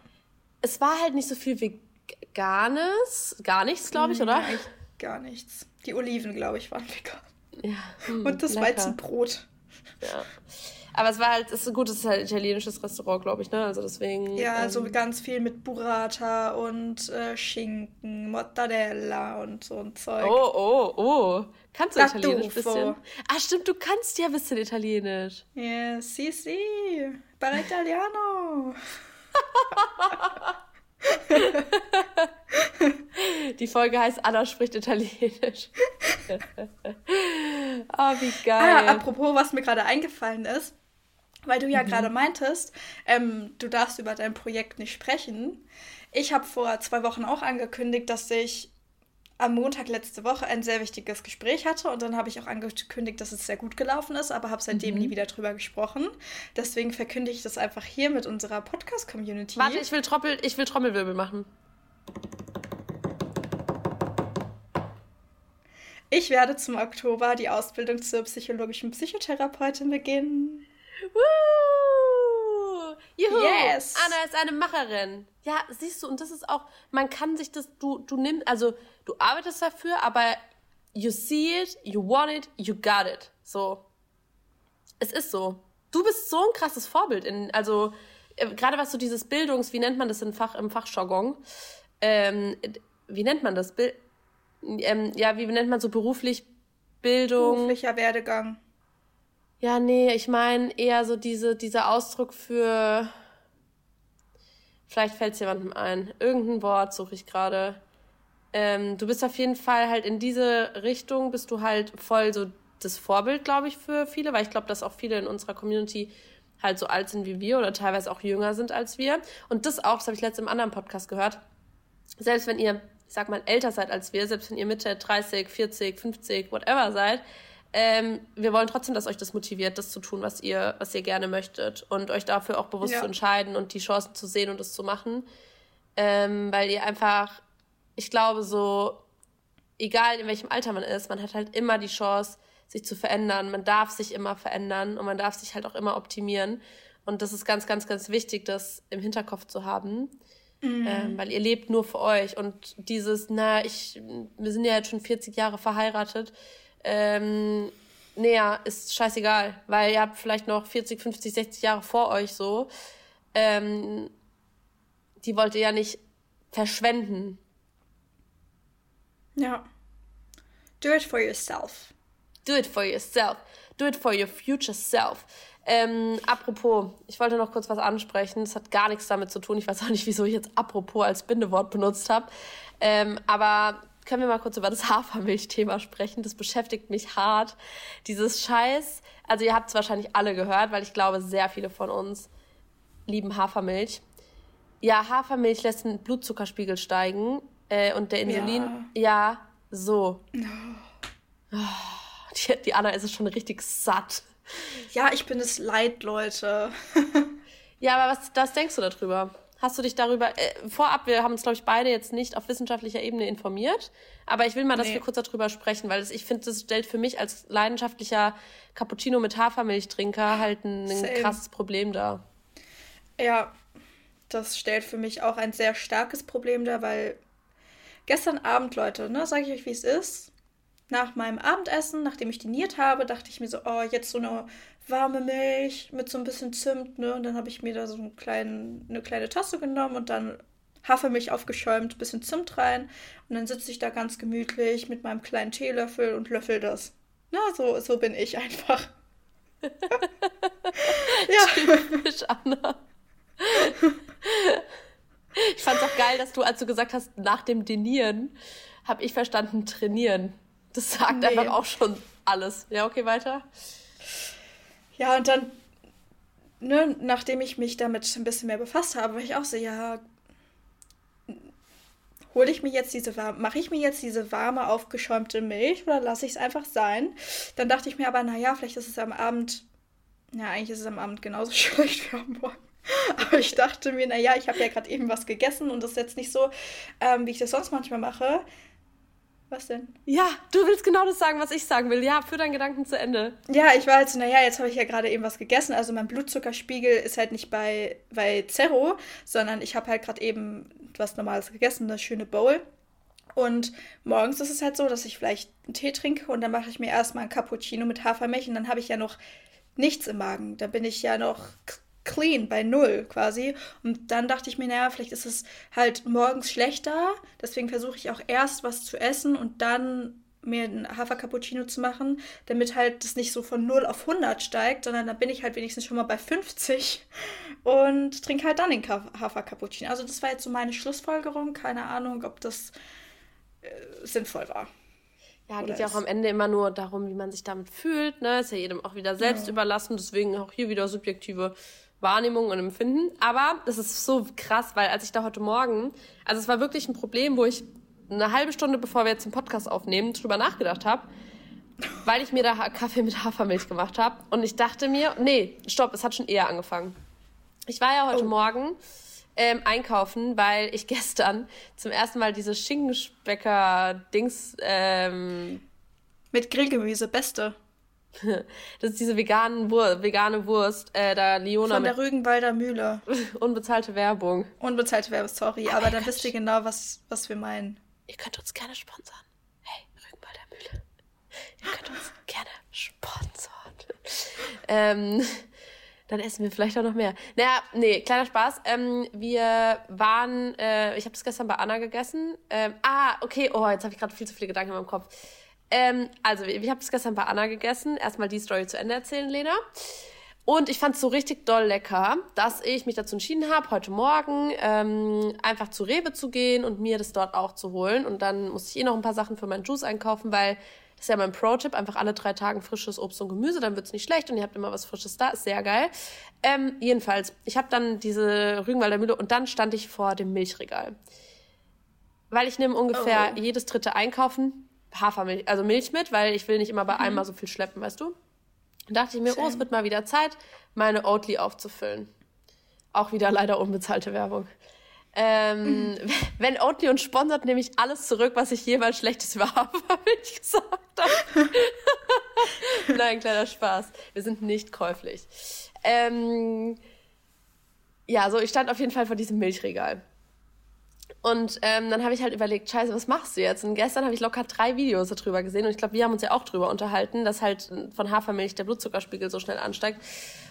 Es war halt nicht so viel Veganes, gar nichts, glaube ich, oder? Ja, gar nichts. Die Oliven, glaube ich, waren vegan. Ja. Mh, Und das lecker. Weizenbrot. Ja. Aber es war halt, es ist gut, es ist halt ein italienisches Restaurant, glaube ich, ne? Also deswegen. Ja, ähm, so ganz viel mit Burrata und äh, Schinken, Mortadella und so ein Zeug. Oh, oh, oh. Kannst du da Italienisch ein bisschen? Ah, stimmt, du kannst ja ein bisschen Italienisch. Ja, yeah, si, si. Para Italiano. Die Folge heißt Anna spricht Italienisch. Oh, wie geil. Ah, apropos, was mir gerade eingefallen ist, weil du ja mhm. gerade meintest, ähm, du darfst über dein Projekt nicht sprechen. Ich habe vor zwei Wochen auch angekündigt, dass ich am Montag letzte Woche ein sehr wichtiges Gespräch hatte und dann habe ich auch angekündigt, dass es sehr gut gelaufen ist, aber habe seitdem mhm. nie wieder drüber gesprochen. Deswegen verkündige ich das einfach hier mit unserer Podcast-Community. Warte, ich will, Troppel, ich will Trommelwirbel machen. Ich werde zum Oktober die Ausbildung zur psychologischen Psychotherapeutin beginnen. Woo! Juhu! Yes! Anna ist eine Macherin. Ja, siehst du, und das ist auch, man kann sich das, du, du nimmst, also du arbeitest dafür, aber you see it, you want it, you got it. So. Es ist so. Du bist so ein krasses Vorbild in, also, äh, gerade was so dieses Bildungs, wie nennt man das im Fach, im Fachjargon? Ähm, wie nennt man das? Bil ähm, ja, wie nennt man so beruflich Bildung? Beruflicher Werdegang. Ja, nee, ich meine eher so diese, dieser Ausdruck für. Vielleicht fällt es jemandem ein. Irgendein Wort suche ich gerade. Ähm, du bist auf jeden Fall halt in diese Richtung, bist du halt voll so das Vorbild, glaube ich, für viele, weil ich glaube, dass auch viele in unserer Community halt so alt sind wie wir oder teilweise auch jünger sind als wir. Und das auch, das habe ich letztens im anderen Podcast gehört. Selbst wenn ihr, ich sag mal, älter seid als wir, selbst wenn ihr Mitte 30, 40, 50, whatever seid, ähm, wir wollen trotzdem, dass euch das motiviert, das zu tun, was ihr, was ihr gerne möchtet und euch dafür auch bewusst ja. zu entscheiden und die Chancen zu sehen und es zu machen. Ähm, weil ihr einfach, ich glaube, so, egal in welchem Alter man ist, man hat halt immer die Chance, sich zu verändern. Man darf sich immer verändern und man darf sich halt auch immer optimieren. Und das ist ganz, ganz, ganz wichtig, das im Hinterkopf zu haben. Mhm. Ähm, weil ihr lebt nur für euch. Und dieses, na, ich, wir sind ja jetzt schon 40 Jahre verheiratet, ähm, näher ist scheißegal, weil ihr habt vielleicht noch 40, 50, 60 Jahre vor euch so. Ähm, die wollt ihr ja nicht verschwenden. Ja. Do it for yourself. Do it for yourself. Do it for your future self. Ähm, apropos, ich wollte noch kurz was ansprechen. Das hat gar nichts damit zu tun. Ich weiß auch nicht, wieso ich jetzt apropos als Bindewort benutzt habe. Ähm, aber können wir mal kurz über das Hafermilch-Thema sprechen? Das beschäftigt mich hart. Dieses Scheiß, also ihr habt es wahrscheinlich alle gehört, weil ich glaube, sehr viele von uns lieben Hafermilch. Ja, Hafermilch lässt den Blutzuckerspiegel steigen äh, und der Insulin, ja, ja so. Oh. Die, die Anna ist es schon richtig satt. Ja, ich bin es leid, Leute. ja, aber was, was denkst du darüber? Hast du dich darüber, äh, vorab, wir haben uns, glaube ich, beide jetzt nicht auf wissenschaftlicher Ebene informiert, aber ich will mal, dass nee. wir kurz darüber sprechen, weil das, ich finde, das stellt für mich als leidenschaftlicher Cappuccino mit Hafermilchtrinker halt ein, ein krasses Problem dar. Ja, das stellt für mich auch ein sehr starkes Problem dar, weil gestern Abend, Leute, ne, sage ich euch, wie es ist. Nach meinem Abendessen, nachdem ich diniert habe, dachte ich mir so, oh, jetzt so eine warme Milch mit so ein bisschen Zimt, ne? Und dann habe ich mir da so einen kleinen, eine kleine Tasse genommen und dann Hafermilch aufgeschäumt, bisschen Zimt rein. Und dann sitze ich da ganz gemütlich mit meinem kleinen Teelöffel und löffel das. Na, so, so bin ich einfach. ja. Typisch Anna. Ich fand's auch geil, dass du, als du gesagt hast, nach dem Dinieren, habe ich verstanden, trainieren. Das sagt nee. einfach auch schon alles. Ja, okay, weiter. Ja, und dann, ne, nachdem ich mich damit ein bisschen mehr befasst habe, war ich auch so, ja, hole ich mir jetzt diese warme, mache ich mir jetzt diese warme, aufgeschäumte Milch oder lasse ich es einfach sein? Dann dachte ich mir aber, naja, vielleicht ist es am Abend, ja, eigentlich ist es am Abend genauso schlecht wie am Morgen. Aber ich dachte mir, naja, ich habe ja gerade eben was gegessen und das ist jetzt nicht so, ähm, wie ich das sonst manchmal mache. Was denn? Ja, du willst genau das sagen, was ich sagen will. Ja, für deinen Gedanken zu Ende. Ja, ich war halt so, naja, jetzt habe ich ja gerade eben was gegessen. Also mein Blutzuckerspiegel ist halt nicht bei, bei Zerro, sondern ich habe halt gerade eben was Normales gegessen, eine schöne Bowl. Und morgens ist es halt so, dass ich vielleicht einen Tee trinke und dann mache ich mir erstmal ein Cappuccino mit Hafermilch und dann habe ich ja noch nichts im Magen. Da bin ich ja noch clean, bei null quasi. Und dann dachte ich mir, naja, vielleicht ist es halt morgens schlechter. Deswegen versuche ich auch erst was zu essen und dann mir ein Hafer-Cappuccino zu machen, damit halt das nicht so von 0 auf 100 steigt, sondern dann bin ich halt wenigstens schon mal bei 50 und trinke halt dann den Hafer-Cappuccino. Also das war jetzt so meine Schlussfolgerung. Keine Ahnung, ob das äh, sinnvoll war. Ja, geht ja auch am Ende immer nur darum, wie man sich damit fühlt. Ne? Ist ja jedem auch wieder selbst ja. überlassen. Deswegen auch hier wieder subjektive Wahrnehmung und Empfinden. Aber das ist so krass, weil als ich da heute Morgen, also es war wirklich ein Problem, wo ich eine halbe Stunde, bevor wir jetzt den Podcast aufnehmen, drüber nachgedacht habe, weil ich mir da Kaffee mit Hafermilch gemacht habe. Und ich dachte mir, nee, stopp, es hat schon eher angefangen. Ich war ja heute oh. Morgen ähm, einkaufen, weil ich gestern zum ersten Mal diese Schinkenspecker-Dings. Ähm, Mit Grillgemüse, beste. das ist diese veganen Wur vegane Wurst, äh, da Leona. Von der Rügenwalder Mühle. Unbezahlte Werbung. Unbezahlte Werbung, sorry, oh aber dann wisst ihr genau, was, was wir meinen. Ihr könnt uns gerne sponsern. Hey, Rügenwalder Mühle. Ihr könnt uns gerne sponsern. ähm, dann essen wir vielleicht auch noch mehr. Naja, nee, kleiner Spaß. Ähm, wir waren, äh, ich habe das gestern bei Anna gegessen. Ähm, ah, okay, oh, jetzt habe ich gerade viel zu viele Gedanken in meinem Kopf. Ähm, also, ich, habe das gestern bei Anna gegessen. Erstmal die Story zu Ende erzählen, Lena. Und ich fand es so richtig doll lecker, dass ich mich dazu entschieden habe, heute Morgen ähm, einfach zu Rewe zu gehen und mir das dort auch zu holen. Und dann musste ich eh noch ein paar Sachen für meinen Juice einkaufen, weil das ist ja mein Pro-Tipp, einfach alle drei Tage frisches Obst und Gemüse, dann wird's nicht schlecht und ihr habt immer was Frisches da, ist sehr geil. Ähm, jedenfalls, ich habe dann diese Rügenwalder Mühle und dann stand ich vor dem Milchregal. Weil ich nehme ungefähr oh. jedes dritte Einkaufen Hafermilch, also Milch mit, weil ich will nicht immer bei mhm. einmal so viel schleppen, weißt du? Dann dachte ich mir, Schön. oh, es wird mal wieder Zeit, meine Oatly aufzufüllen. Auch wieder leider unbezahlte Werbung. Ähm, mhm. Wenn Oatly uns sponsert, nehme ich alles zurück, was ich jemals Schlechtes über Hafermilch gesagt habe. Nein, kleiner Spaß. Wir sind nicht käuflich. Ähm, ja, so ich stand auf jeden Fall vor diesem Milchregal. Und ähm, dann habe ich halt überlegt, scheiße, was machst du jetzt? Und gestern habe ich locker drei Videos darüber gesehen und ich glaube, wir haben uns ja auch darüber unterhalten, dass halt von Hafermilch der Blutzuckerspiegel so schnell ansteigt.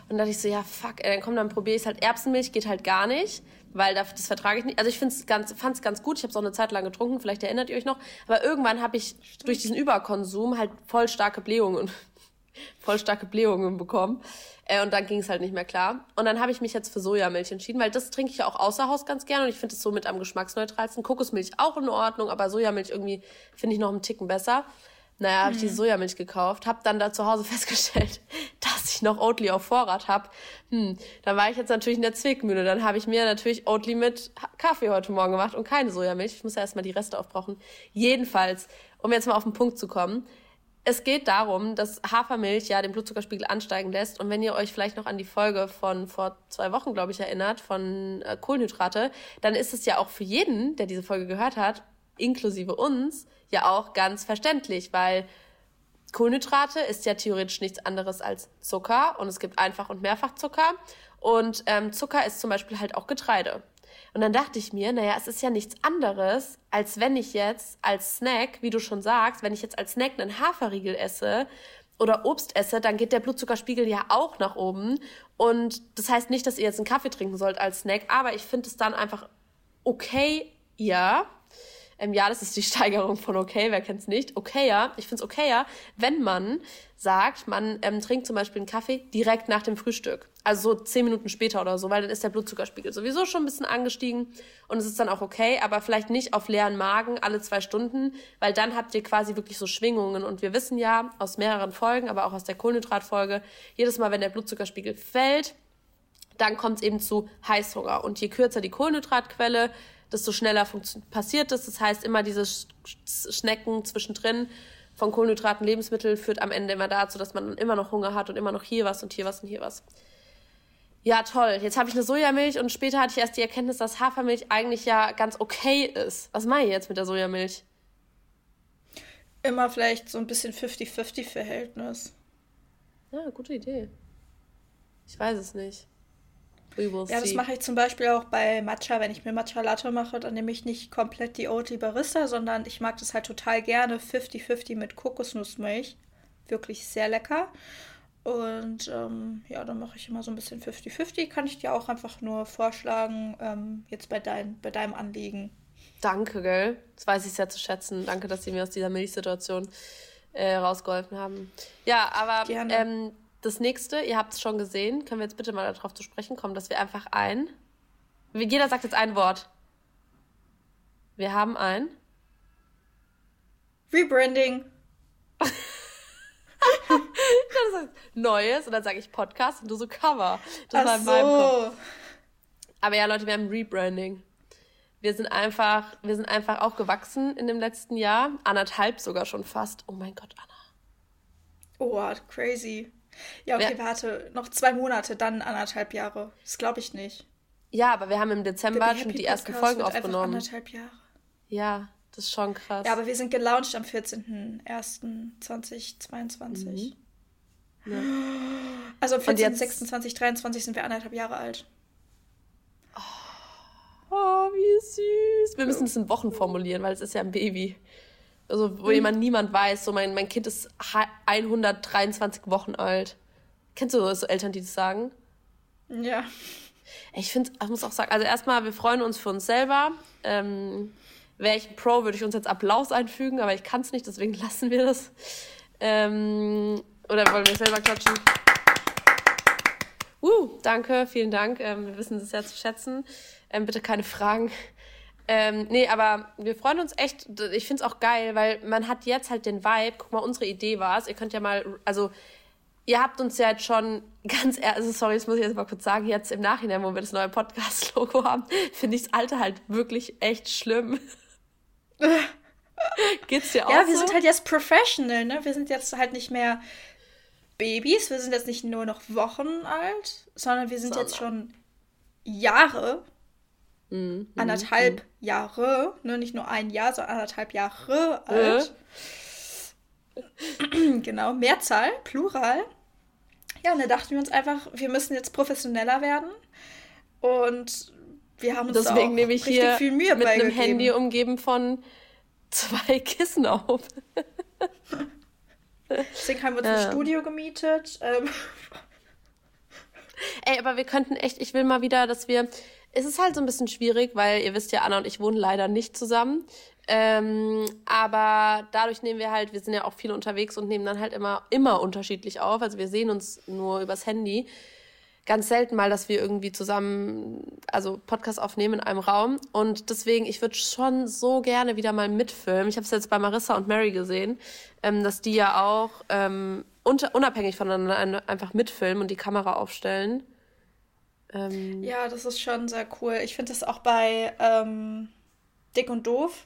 Und dann dachte ich so, ja, fuck, ey, dann komm, dann probiere ich halt Erbsenmilch, geht halt gar nicht, weil das, das vertrage ich nicht. Also ich find's ganz, fand's ganz gut, ich habe es auch eine Zeit lang getrunken, vielleicht erinnert ihr euch noch. Aber irgendwann habe ich Stimmt. durch diesen Überkonsum halt voll starke Blähungen, voll starke Blähungen bekommen. Äh, und dann ging es halt nicht mehr klar. Und dann habe ich mich jetzt für Sojamilch entschieden, weil das trinke ich ja auch außer Haus ganz gerne und ich finde es somit am geschmacksneutralsten. Kokosmilch auch in Ordnung, aber Sojamilch irgendwie finde ich noch einen Ticken besser. Naja, habe ich die hm. Sojamilch gekauft, habe dann da zu Hause festgestellt, dass ich noch Oatly auf Vorrat habe. Hm, dann war ich jetzt natürlich in der Zwickmühle. Dann habe ich mir natürlich Oatly mit Kaffee heute Morgen gemacht und keine Sojamilch. Ich muss ja erstmal die Reste aufbrauchen. Jedenfalls, um jetzt mal auf den Punkt zu kommen. Es geht darum, dass Hafermilch ja den Blutzuckerspiegel ansteigen lässt. Und wenn ihr euch vielleicht noch an die Folge von vor zwei Wochen, glaube ich, erinnert, von äh, Kohlenhydrate, dann ist es ja auch für jeden, der diese Folge gehört hat, inklusive uns, ja auch ganz verständlich, weil Kohlenhydrate ist ja theoretisch nichts anderes als Zucker und es gibt Einfach- und Mehrfachzucker. Und ähm, Zucker ist zum Beispiel halt auch Getreide. Und dann dachte ich mir, naja, es ist ja nichts anderes, als wenn ich jetzt als Snack, wie du schon sagst, wenn ich jetzt als Snack einen Haferriegel esse oder Obst esse, dann geht der Blutzuckerspiegel ja auch nach oben. Und das heißt nicht, dass ihr jetzt einen Kaffee trinken sollt als Snack, aber ich finde es dann einfach okay, ja, ähm, ja, das ist die Steigerung von okay, wer kennt's nicht? Okayer, ich find's okayer, wenn man sagt, man ähm, trinkt zum Beispiel einen Kaffee direkt nach dem Frühstück. Also so zehn Minuten später oder so, weil dann ist der Blutzuckerspiegel sowieso schon ein bisschen angestiegen und es ist dann auch okay, aber vielleicht nicht auf leeren Magen alle zwei Stunden, weil dann habt ihr quasi wirklich so Schwingungen und wir wissen ja aus mehreren Folgen, aber auch aus der Kohlenhydratfolge, jedes Mal, wenn der Blutzuckerspiegel fällt, dann kommt es eben zu Heißhunger. Und je kürzer die Kohlenhydratquelle, desto schneller passiert es. Das heißt, immer dieses Schnecken zwischendrin von Kohlenhydraten, Lebensmitteln führt am Ende immer dazu, dass man immer noch Hunger hat und immer noch hier was und hier was und hier was. Ja, toll. Jetzt habe ich eine Sojamilch und später hatte ich erst die Erkenntnis, dass Hafermilch eigentlich ja ganz okay ist. Was mache ich jetzt mit der Sojamilch? Immer vielleicht so ein bisschen 50-50-Verhältnis. Ja, gute Idee. Ich weiß es nicht ja, das mache ich zum Beispiel auch bei Matcha. Wenn ich mir Matcha Latte mache, dann nehme ich nicht komplett die Oatly Barista, sondern ich mag das halt total gerne 50-50 mit Kokosnussmilch. Wirklich sehr lecker. Und ähm, ja, dann mache ich immer so ein bisschen 50-50. Kann ich dir auch einfach nur vorschlagen, ähm, jetzt bei, dein, bei deinem Anliegen. Danke, gell? Das weiß ich sehr zu schätzen. Danke, dass Sie mir aus dieser Milchsituation äh, rausgeholfen haben. Ja, aber ähm, das nächste, ihr habt es schon gesehen, können wir jetzt bitte mal darauf zu sprechen kommen, dass wir einfach ein. Jeder sagt jetzt ein Wort. Wir haben ein. Rebranding. sagst Neues und dann sage ich Podcast und du so Cover. Das Ach war in meinem Kopf. Aber ja, Leute, wir haben Rebranding. Wir sind einfach, wir sind einfach auch gewachsen in dem letzten Jahr. Anderthalb sogar schon fast. Oh mein Gott, Anna. Oh, crazy. Ja, okay, ja. warte. Noch zwei Monate, dann anderthalb Jahre. Das glaube ich nicht. Ja, aber wir haben im Dezember schon die ersten Folgen aufgenommen. Anderthalb Jahre. Ja, das ist schon krass. Ja, aber wir sind gelauncht am 14.01.2022. Mhm. Ja. Also am 14.06.2023 sind wir anderthalb Jahre alt. Oh, wie süß. Wir müssen es in Wochen formulieren, weil es ist ja ein Baby. Also, wo mhm. jemand niemand weiß, so mein, mein Kind ist 123 Wochen alt. Kennst du so Eltern, die das sagen? Ja. Ich finde, ich muss auch sagen, also erstmal, wir freuen uns für uns selber. Ähm, Wäre ich Pro, würde ich uns jetzt Applaus einfügen, aber ich kann es nicht, deswegen lassen wir das. Ähm, oder wollen wir selber klatschen? Uh, danke, vielen Dank. Ähm, wir wissen es sehr zu schätzen. Ähm, bitte keine Fragen. Ähm, nee, aber wir freuen uns echt. Ich finde es auch geil, weil man hat jetzt halt den Vibe. Guck mal, unsere Idee war es. Ihr könnt ja mal, also ihr habt uns ja jetzt schon ganz, also sorry, das muss ich jetzt mal kurz sagen, jetzt im Nachhinein, wo wir das neue Podcast-Logo haben, finde ich das alte halt wirklich echt schlimm. Geht's dir auch Ja, wir so? sind halt jetzt professional, ne? Wir sind jetzt halt nicht mehr Babys, wir sind jetzt nicht nur noch Wochen alt, sondern wir sind sondern. jetzt schon Jahre Mhm. Anderthalb mhm. Jahre, ne, nicht nur ein Jahr, sondern anderthalb Jahre alt. Äh. genau, Mehrzahl, Plural. Ja, und da dachten wir uns einfach, wir müssen jetzt professioneller werden. Und wir haben uns Deswegen nehme ich hier viel Mühe mit einem Handy umgeben von zwei Kissen auf. Deswegen haben wir uns ja. ein Studio gemietet. Ähm. Ey, aber wir könnten echt, ich will mal wieder, dass wir es ist halt so ein bisschen schwierig, weil ihr wisst ja, Anna und ich wohnen leider nicht zusammen. Ähm, aber dadurch nehmen wir halt, wir sind ja auch viel unterwegs und nehmen dann halt immer, immer unterschiedlich auf. Also wir sehen uns nur übers Handy. Ganz selten mal, dass wir irgendwie zusammen, also Podcast aufnehmen in einem Raum. Und deswegen, ich würde schon so gerne wieder mal mitfilmen. Ich habe es jetzt bei Marissa und Mary gesehen, ähm, dass die ja auch ähm, unabhängig voneinander einfach mitfilmen und die Kamera aufstellen. Ähm, ja, das ist schon sehr cool. Ich finde das auch bei ähm, Dick und Doof,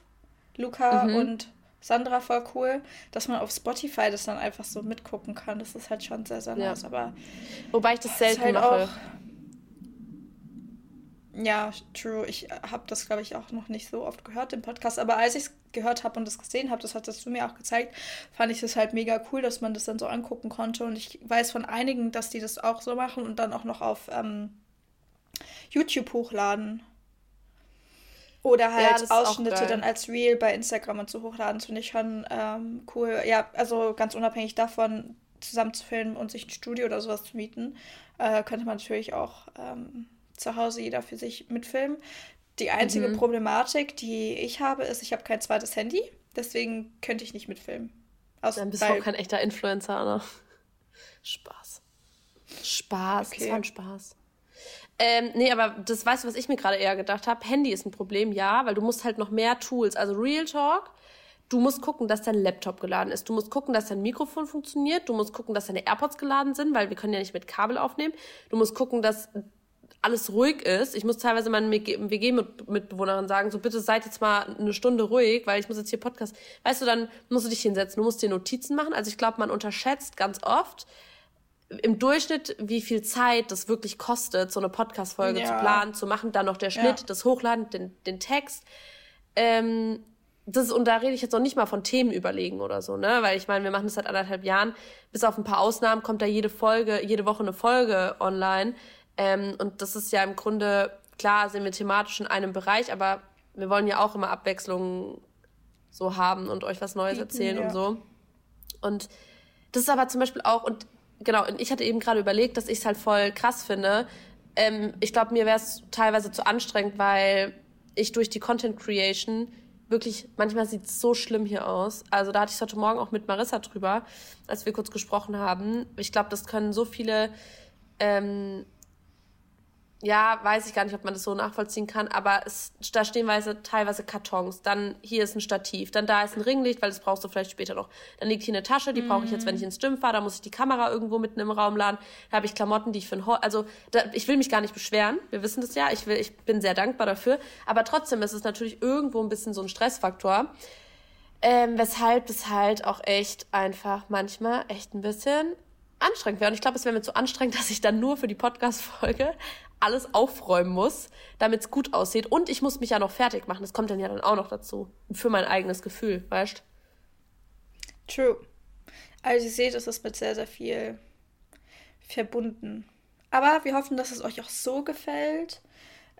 Luca mhm. und Sandra voll cool, dass man auf Spotify das dann einfach so mitgucken kann. Das ist halt schon sehr, sehr ja. nice. Aber Wobei ich das selten halt mache. Auch, ja, true. Ich habe das, glaube ich, auch noch nicht so oft gehört im Podcast. Aber als ich es gehört habe und es gesehen habe, das hattest du mir auch gezeigt, fand ich es halt mega cool, dass man das dann so angucken konnte. Und ich weiß von einigen, dass die das auch so machen und dann auch noch auf ähm, YouTube hochladen. Oder halt ja, Ausschnitte dann als Reel bei Instagram und so hochladen. Das finde ich schon ähm, cool. Ja, also ganz unabhängig davon, zusammen zu filmen und sich ein Studio oder sowas zu mieten, äh, könnte man natürlich auch ähm, zu Hause jeder für sich mitfilmen. Die einzige mhm. Problematik, die ich habe, ist, ich habe kein zweites Handy. Deswegen könnte ich nicht mitfilmen. Aus, Dann bist du auch kein echter Influencer, Anna. Spaß. Spaß, okay. das war ein Spaß. Ähm, nee, aber das weißt du, was ich mir gerade eher gedacht habe. Handy ist ein Problem, ja, weil du musst halt noch mehr Tools. Also Real Talk, du musst gucken, dass dein Laptop geladen ist. Du musst gucken, dass dein Mikrofon funktioniert. Du musst gucken, dass deine AirPods geladen sind, weil wir können ja nicht mit Kabel aufnehmen. Du musst gucken, dass alles ruhig ist. Ich muss teilweise meinen WG-Mitbewohnerin sagen, so bitte seid jetzt mal eine Stunde ruhig, weil ich muss jetzt hier Podcast. Weißt du, dann musst du dich hinsetzen, du musst dir Notizen machen. Also ich glaube, man unterschätzt ganz oft, im Durchschnitt, wie viel Zeit das wirklich kostet, so eine Podcast-Folge ja. zu planen, zu machen, dann noch der Schnitt, ja. das Hochladen, den, den Text. Ähm, das, und da rede ich jetzt noch nicht mal von Themen überlegen oder so, ne? Weil ich meine, wir machen das seit anderthalb Jahren. Bis auf ein paar Ausnahmen kommt da jede Folge, jede Woche eine Folge online. Ähm, und das ist ja im Grunde, klar, sind wir thematisch in einem Bereich, aber wir wollen ja auch immer Abwechslung so haben und euch was Neues erzählen ja. und so. Und das ist aber zum Beispiel auch, und genau, und ich hatte eben gerade überlegt, dass ich es halt voll krass finde. Ähm, ich glaube, mir wäre es teilweise zu anstrengend, weil ich durch die Content Creation wirklich, manchmal sieht es so schlimm hier aus. Also da hatte ich heute Morgen auch mit Marissa drüber, als wir kurz gesprochen haben. Ich glaube, das können so viele ähm, ja, weiß ich gar nicht, ob man das so nachvollziehen kann, aber es, da stehen weise, teilweise Kartons. Dann hier ist ein Stativ, dann da ist ein Ringlicht, weil das brauchst du vielleicht später noch. Dann liegt hier eine Tasche, die mhm. brauche ich jetzt, wenn ich ins Gym fahre. Da muss ich die Kamera irgendwo mitten im Raum laden. Da habe ich Klamotten, die ich für ein Ho Also da, ich will mich gar nicht beschweren. Wir wissen das ja. Ich, will, ich bin sehr dankbar dafür. Aber trotzdem ist es natürlich irgendwo ein bisschen so ein Stressfaktor. Ähm, weshalb es halt auch echt einfach manchmal echt ein bisschen anstrengend wäre. Und ich glaube, es wäre mir zu anstrengend, dass ich dann nur für die Podcast-Folge alles aufräumen muss, damit es gut aussieht. Und ich muss mich ja noch fertig machen. Das kommt dann ja dann auch noch dazu. Für mein eigenes Gefühl, weißt True. Also ihr seht, es ist mit sehr, sehr viel verbunden. Aber wir hoffen, dass es euch auch so gefällt,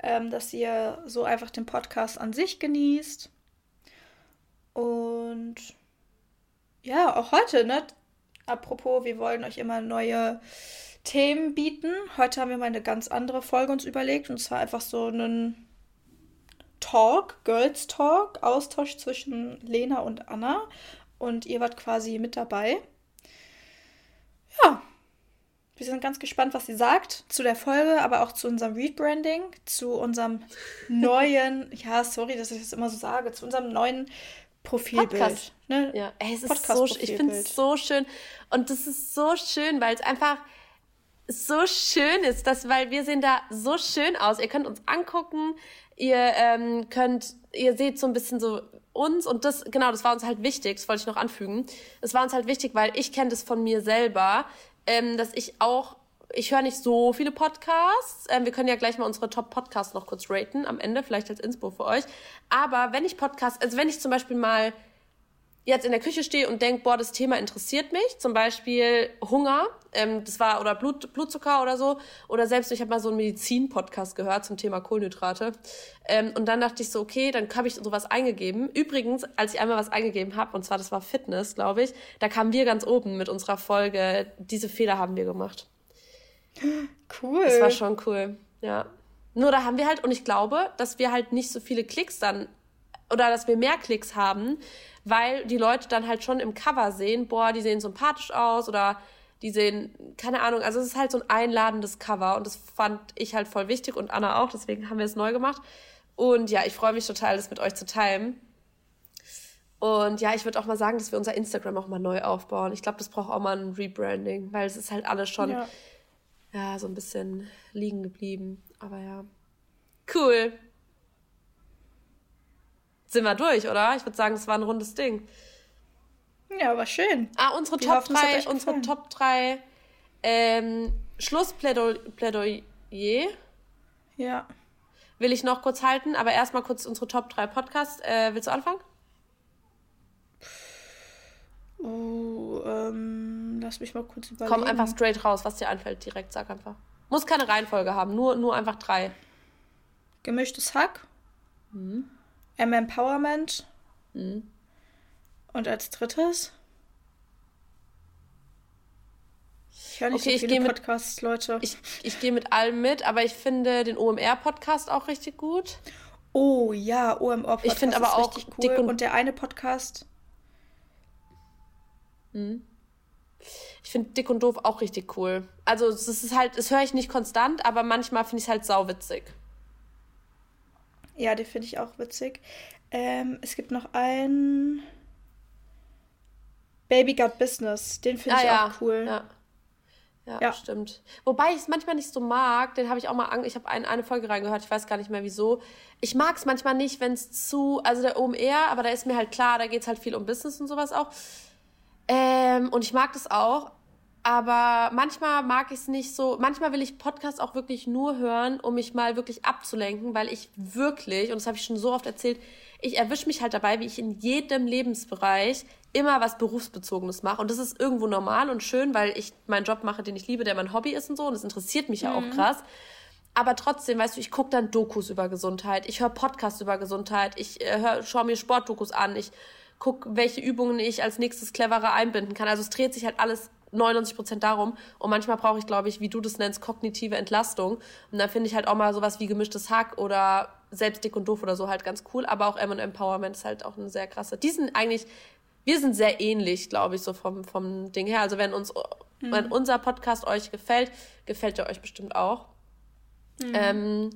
ähm, dass ihr so einfach den Podcast an sich genießt. Und ja, auch heute, ne? Apropos, wir wollen euch immer neue Themen bieten. Heute haben wir mal eine ganz andere Folge uns überlegt und zwar einfach so einen Talk, Girls Talk, Austausch zwischen Lena und Anna und ihr wart quasi mit dabei. Ja, wir sind ganz gespannt, was sie sagt zu der Folge, aber auch zu unserem Rebranding, zu unserem neuen, ja, sorry, dass ich das immer so sage, zu unserem neuen Profilbild. Podcast. Ne? Ja, Ey, es ist so, ich finde es so schön und das ist so schön, weil es einfach so schön ist, dass, weil wir sehen da so schön aus. Ihr könnt uns angucken, ihr ähm, könnt, ihr seht so ein bisschen so uns und das, genau, das war uns halt wichtig, das wollte ich noch anfügen. Es war uns halt wichtig, weil ich kenne das von mir selber, ähm, dass ich auch, ich höre nicht so viele Podcasts. Ähm, wir können ja gleich mal unsere Top-Podcasts noch kurz raten am Ende, vielleicht als Inspo für euch. Aber wenn ich Podcasts, also wenn ich zum Beispiel mal jetzt in der Küche stehe und denke, boah, das Thema interessiert mich, zum Beispiel Hunger, ähm, das war oder Blut, Blutzucker oder so, oder selbst ich habe mal so einen Medizin-Podcast gehört zum Thema Kohlenhydrate ähm, und dann dachte ich so, okay, dann habe ich sowas eingegeben. Übrigens, als ich einmal was eingegeben habe, und zwar das war Fitness, glaube ich, da kamen wir ganz oben mit unserer Folge. Diese Fehler haben wir gemacht. Cool. Das war schon cool, ja. Nur da haben wir halt, und ich glaube, dass wir halt nicht so viele Klicks dann oder dass wir mehr Klicks haben, weil die Leute dann halt schon im Cover sehen, boah, die sehen sympathisch aus oder die sehen, keine Ahnung, also es ist halt so ein einladendes Cover und das fand ich halt voll wichtig und Anna auch, deswegen haben wir es neu gemacht. Und ja, ich freue mich total, das mit euch zu teilen. Und ja, ich würde auch mal sagen, dass wir unser Instagram auch mal neu aufbauen. Ich glaube, das braucht auch mal ein Rebranding, weil es ist halt alles schon ja. Ja so ein bisschen liegen geblieben. Aber ja. Cool sind wir durch, oder? Ich würde sagen, es war ein rundes Ding. Ja, war schön. Ah, unsere Wir Top 3, unsere Top 3 ähm, Schlussplädoyer. Ja. Will ich noch kurz halten, aber erstmal kurz unsere Top 3 Podcasts. Äh, willst du anfangen? Oh, ähm, lass mich mal kurz überlegen. Komm einfach straight raus, was dir einfällt, direkt, sag einfach. Muss keine Reihenfolge haben, nur, nur einfach drei. Gemischtes Hack. Mhm. M-Empowerment. Mhm. Und als drittes? Ich höre nicht okay, so viele Podcasts, mit, Leute. Ich, ich gehe mit allem mit, aber ich finde den OMR-Podcast auch richtig gut. Oh ja, OMR-Podcast ich finde aber auch richtig cool. Und, und, der eine Podcast. Mhm. Ich finde Dick und Doof auch richtig cool. Also es ist halt, das höre ich nicht konstant, aber manchmal finde ich es halt sauwitzig. Ja, den finde ich auch witzig. Ähm, es gibt noch einen Baby Got Business. Den finde ah, ich ja. auch cool. Ja. Ja, ja, stimmt. Wobei ich es manchmal nicht so mag, den habe ich auch mal, an, ich habe ein, eine Folge reingehört, ich weiß gar nicht mehr wieso. Ich mag es manchmal nicht, wenn es zu, also der OMR, aber da ist mir halt klar, da geht es halt viel um Business und sowas auch. Ähm, und ich mag das auch, aber manchmal mag ich es nicht so. Manchmal will ich Podcasts auch wirklich nur hören, um mich mal wirklich abzulenken, weil ich wirklich, und das habe ich schon so oft erzählt, ich erwische mich halt dabei, wie ich in jedem Lebensbereich immer was Berufsbezogenes mache. Und das ist irgendwo normal und schön, weil ich meinen Job mache, den ich liebe, der mein Hobby ist und so. Und das interessiert mich ja auch mhm. krass. Aber trotzdem, weißt du, ich gucke dann Dokus über Gesundheit, ich höre Podcasts über Gesundheit, ich äh, schaue mir Sportdokus an, ich gucke, welche Übungen ich als nächstes cleverer einbinden kann. Also es dreht sich halt alles 99 Prozent darum. Und manchmal brauche ich, glaube ich, wie du das nennst, kognitive Entlastung. Und dann finde ich halt auch mal sowas wie gemischtes Hack oder selbst dick und doof oder so halt ganz cool. Aber auch M Empowerment ist halt auch eine sehr krasse. Die sind eigentlich, wir sind sehr ähnlich, glaube ich, so vom, vom Ding her. Also wenn uns, mhm. wenn unser Podcast euch gefällt, gefällt er euch bestimmt auch. Mhm. Ähm,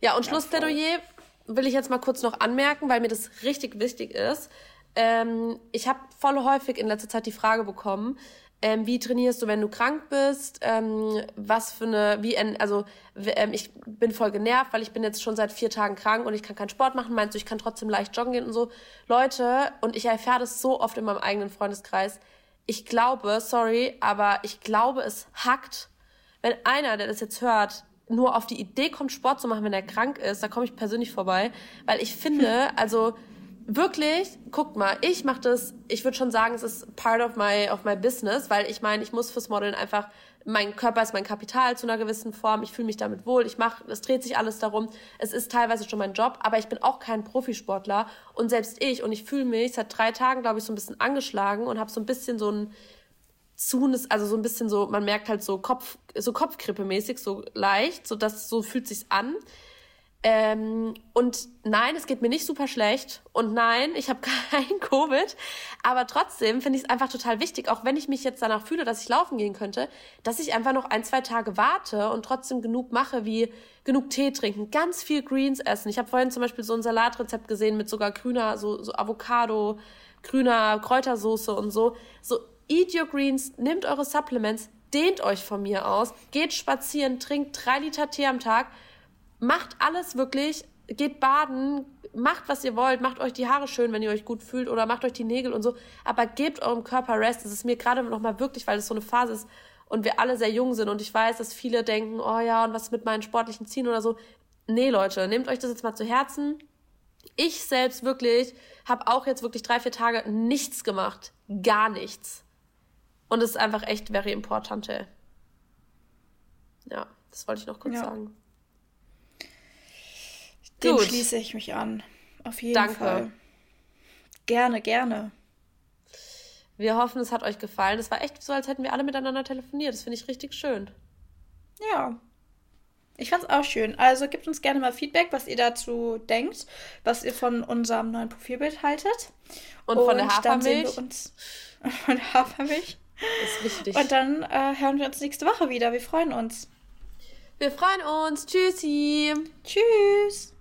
ja, und ja, Schlussplädoyer will ich jetzt mal kurz noch anmerken, weil mir das richtig wichtig ist. Ähm, ich habe voll häufig in letzter Zeit die Frage bekommen, ähm, wie trainierst du, wenn du krank bist? Ähm, was für eine, wie, also ähm, ich bin voll genervt, weil ich bin jetzt schon seit vier Tagen krank und ich kann keinen Sport machen. Meinst du, ich kann trotzdem leicht joggen gehen und so? Leute, und ich erfahre das so oft in meinem eigenen Freundeskreis. Ich glaube, sorry, aber ich glaube, es hackt, wenn einer, der das jetzt hört, nur auf die Idee kommt, Sport zu machen, wenn er krank ist, da komme ich persönlich vorbei, weil ich finde, also wirklich, guckt mal, ich mache das, ich würde schon sagen, es ist part of my, of my business, weil ich meine, ich muss fürs Modeln einfach, mein Körper ist mein Kapital zu einer gewissen Form, ich fühle mich damit wohl, ich mache, es dreht sich alles darum, es ist teilweise schon mein Job, aber ich bin auch kein Profisportler und selbst ich, und ich fühle mich seit drei Tagen, glaube ich, so ein bisschen angeschlagen und habe so ein bisschen so ein Zunes, also so ein bisschen so, man merkt halt so Kopf, so Kopfgrippe-mäßig, so leicht, so dass so fühlt sich's an. Ähm, und nein, es geht mir nicht super schlecht. Und nein, ich habe kein Covid. Aber trotzdem finde ich es einfach total wichtig, auch wenn ich mich jetzt danach fühle, dass ich laufen gehen könnte, dass ich einfach noch ein, zwei Tage warte und trotzdem genug mache, wie genug Tee trinken, ganz viel Greens essen. Ich habe vorhin zum Beispiel so ein Salatrezept gesehen mit sogar grüner, so, so Avocado, grüner Kräutersoße und so. So, eat your greens, nehmt eure Supplements, dehnt euch von mir aus, geht spazieren, trinkt drei Liter Tee am Tag macht alles wirklich, geht baden, macht was ihr wollt, macht euch die Haare schön, wenn ihr euch gut fühlt oder macht euch die Nägel und so, aber gebt eurem Körper Rest. Das ist mir gerade noch mal wirklich, weil es so eine Phase ist und wir alle sehr jung sind und ich weiß, dass viele denken, oh ja, und was mit meinen sportlichen Zielen oder so. Nee, Leute, nehmt euch das jetzt mal zu Herzen. Ich selbst wirklich habe auch jetzt wirklich drei, vier Tage nichts gemacht. Gar nichts. Und es ist einfach echt very important. Ja, das wollte ich noch kurz ja. sagen. Dem Gut. schließe ich mich an. Auf jeden Danke. Fall. Gerne, gerne. Wir hoffen, es hat euch gefallen. Es war echt so, als hätten wir alle miteinander telefoniert. Das finde ich richtig schön. Ja. Ich fand es auch schön. Also gebt uns gerne mal Feedback, was ihr dazu denkt, was ihr von unserem neuen Profilbild haltet. Und, Und von der Hafermilch. Uns von der Hafermilch. Ist wichtig. Und dann äh, hören wir uns nächste Woche wieder. Wir freuen uns. Wir freuen uns. Tschüssi. Tschüss.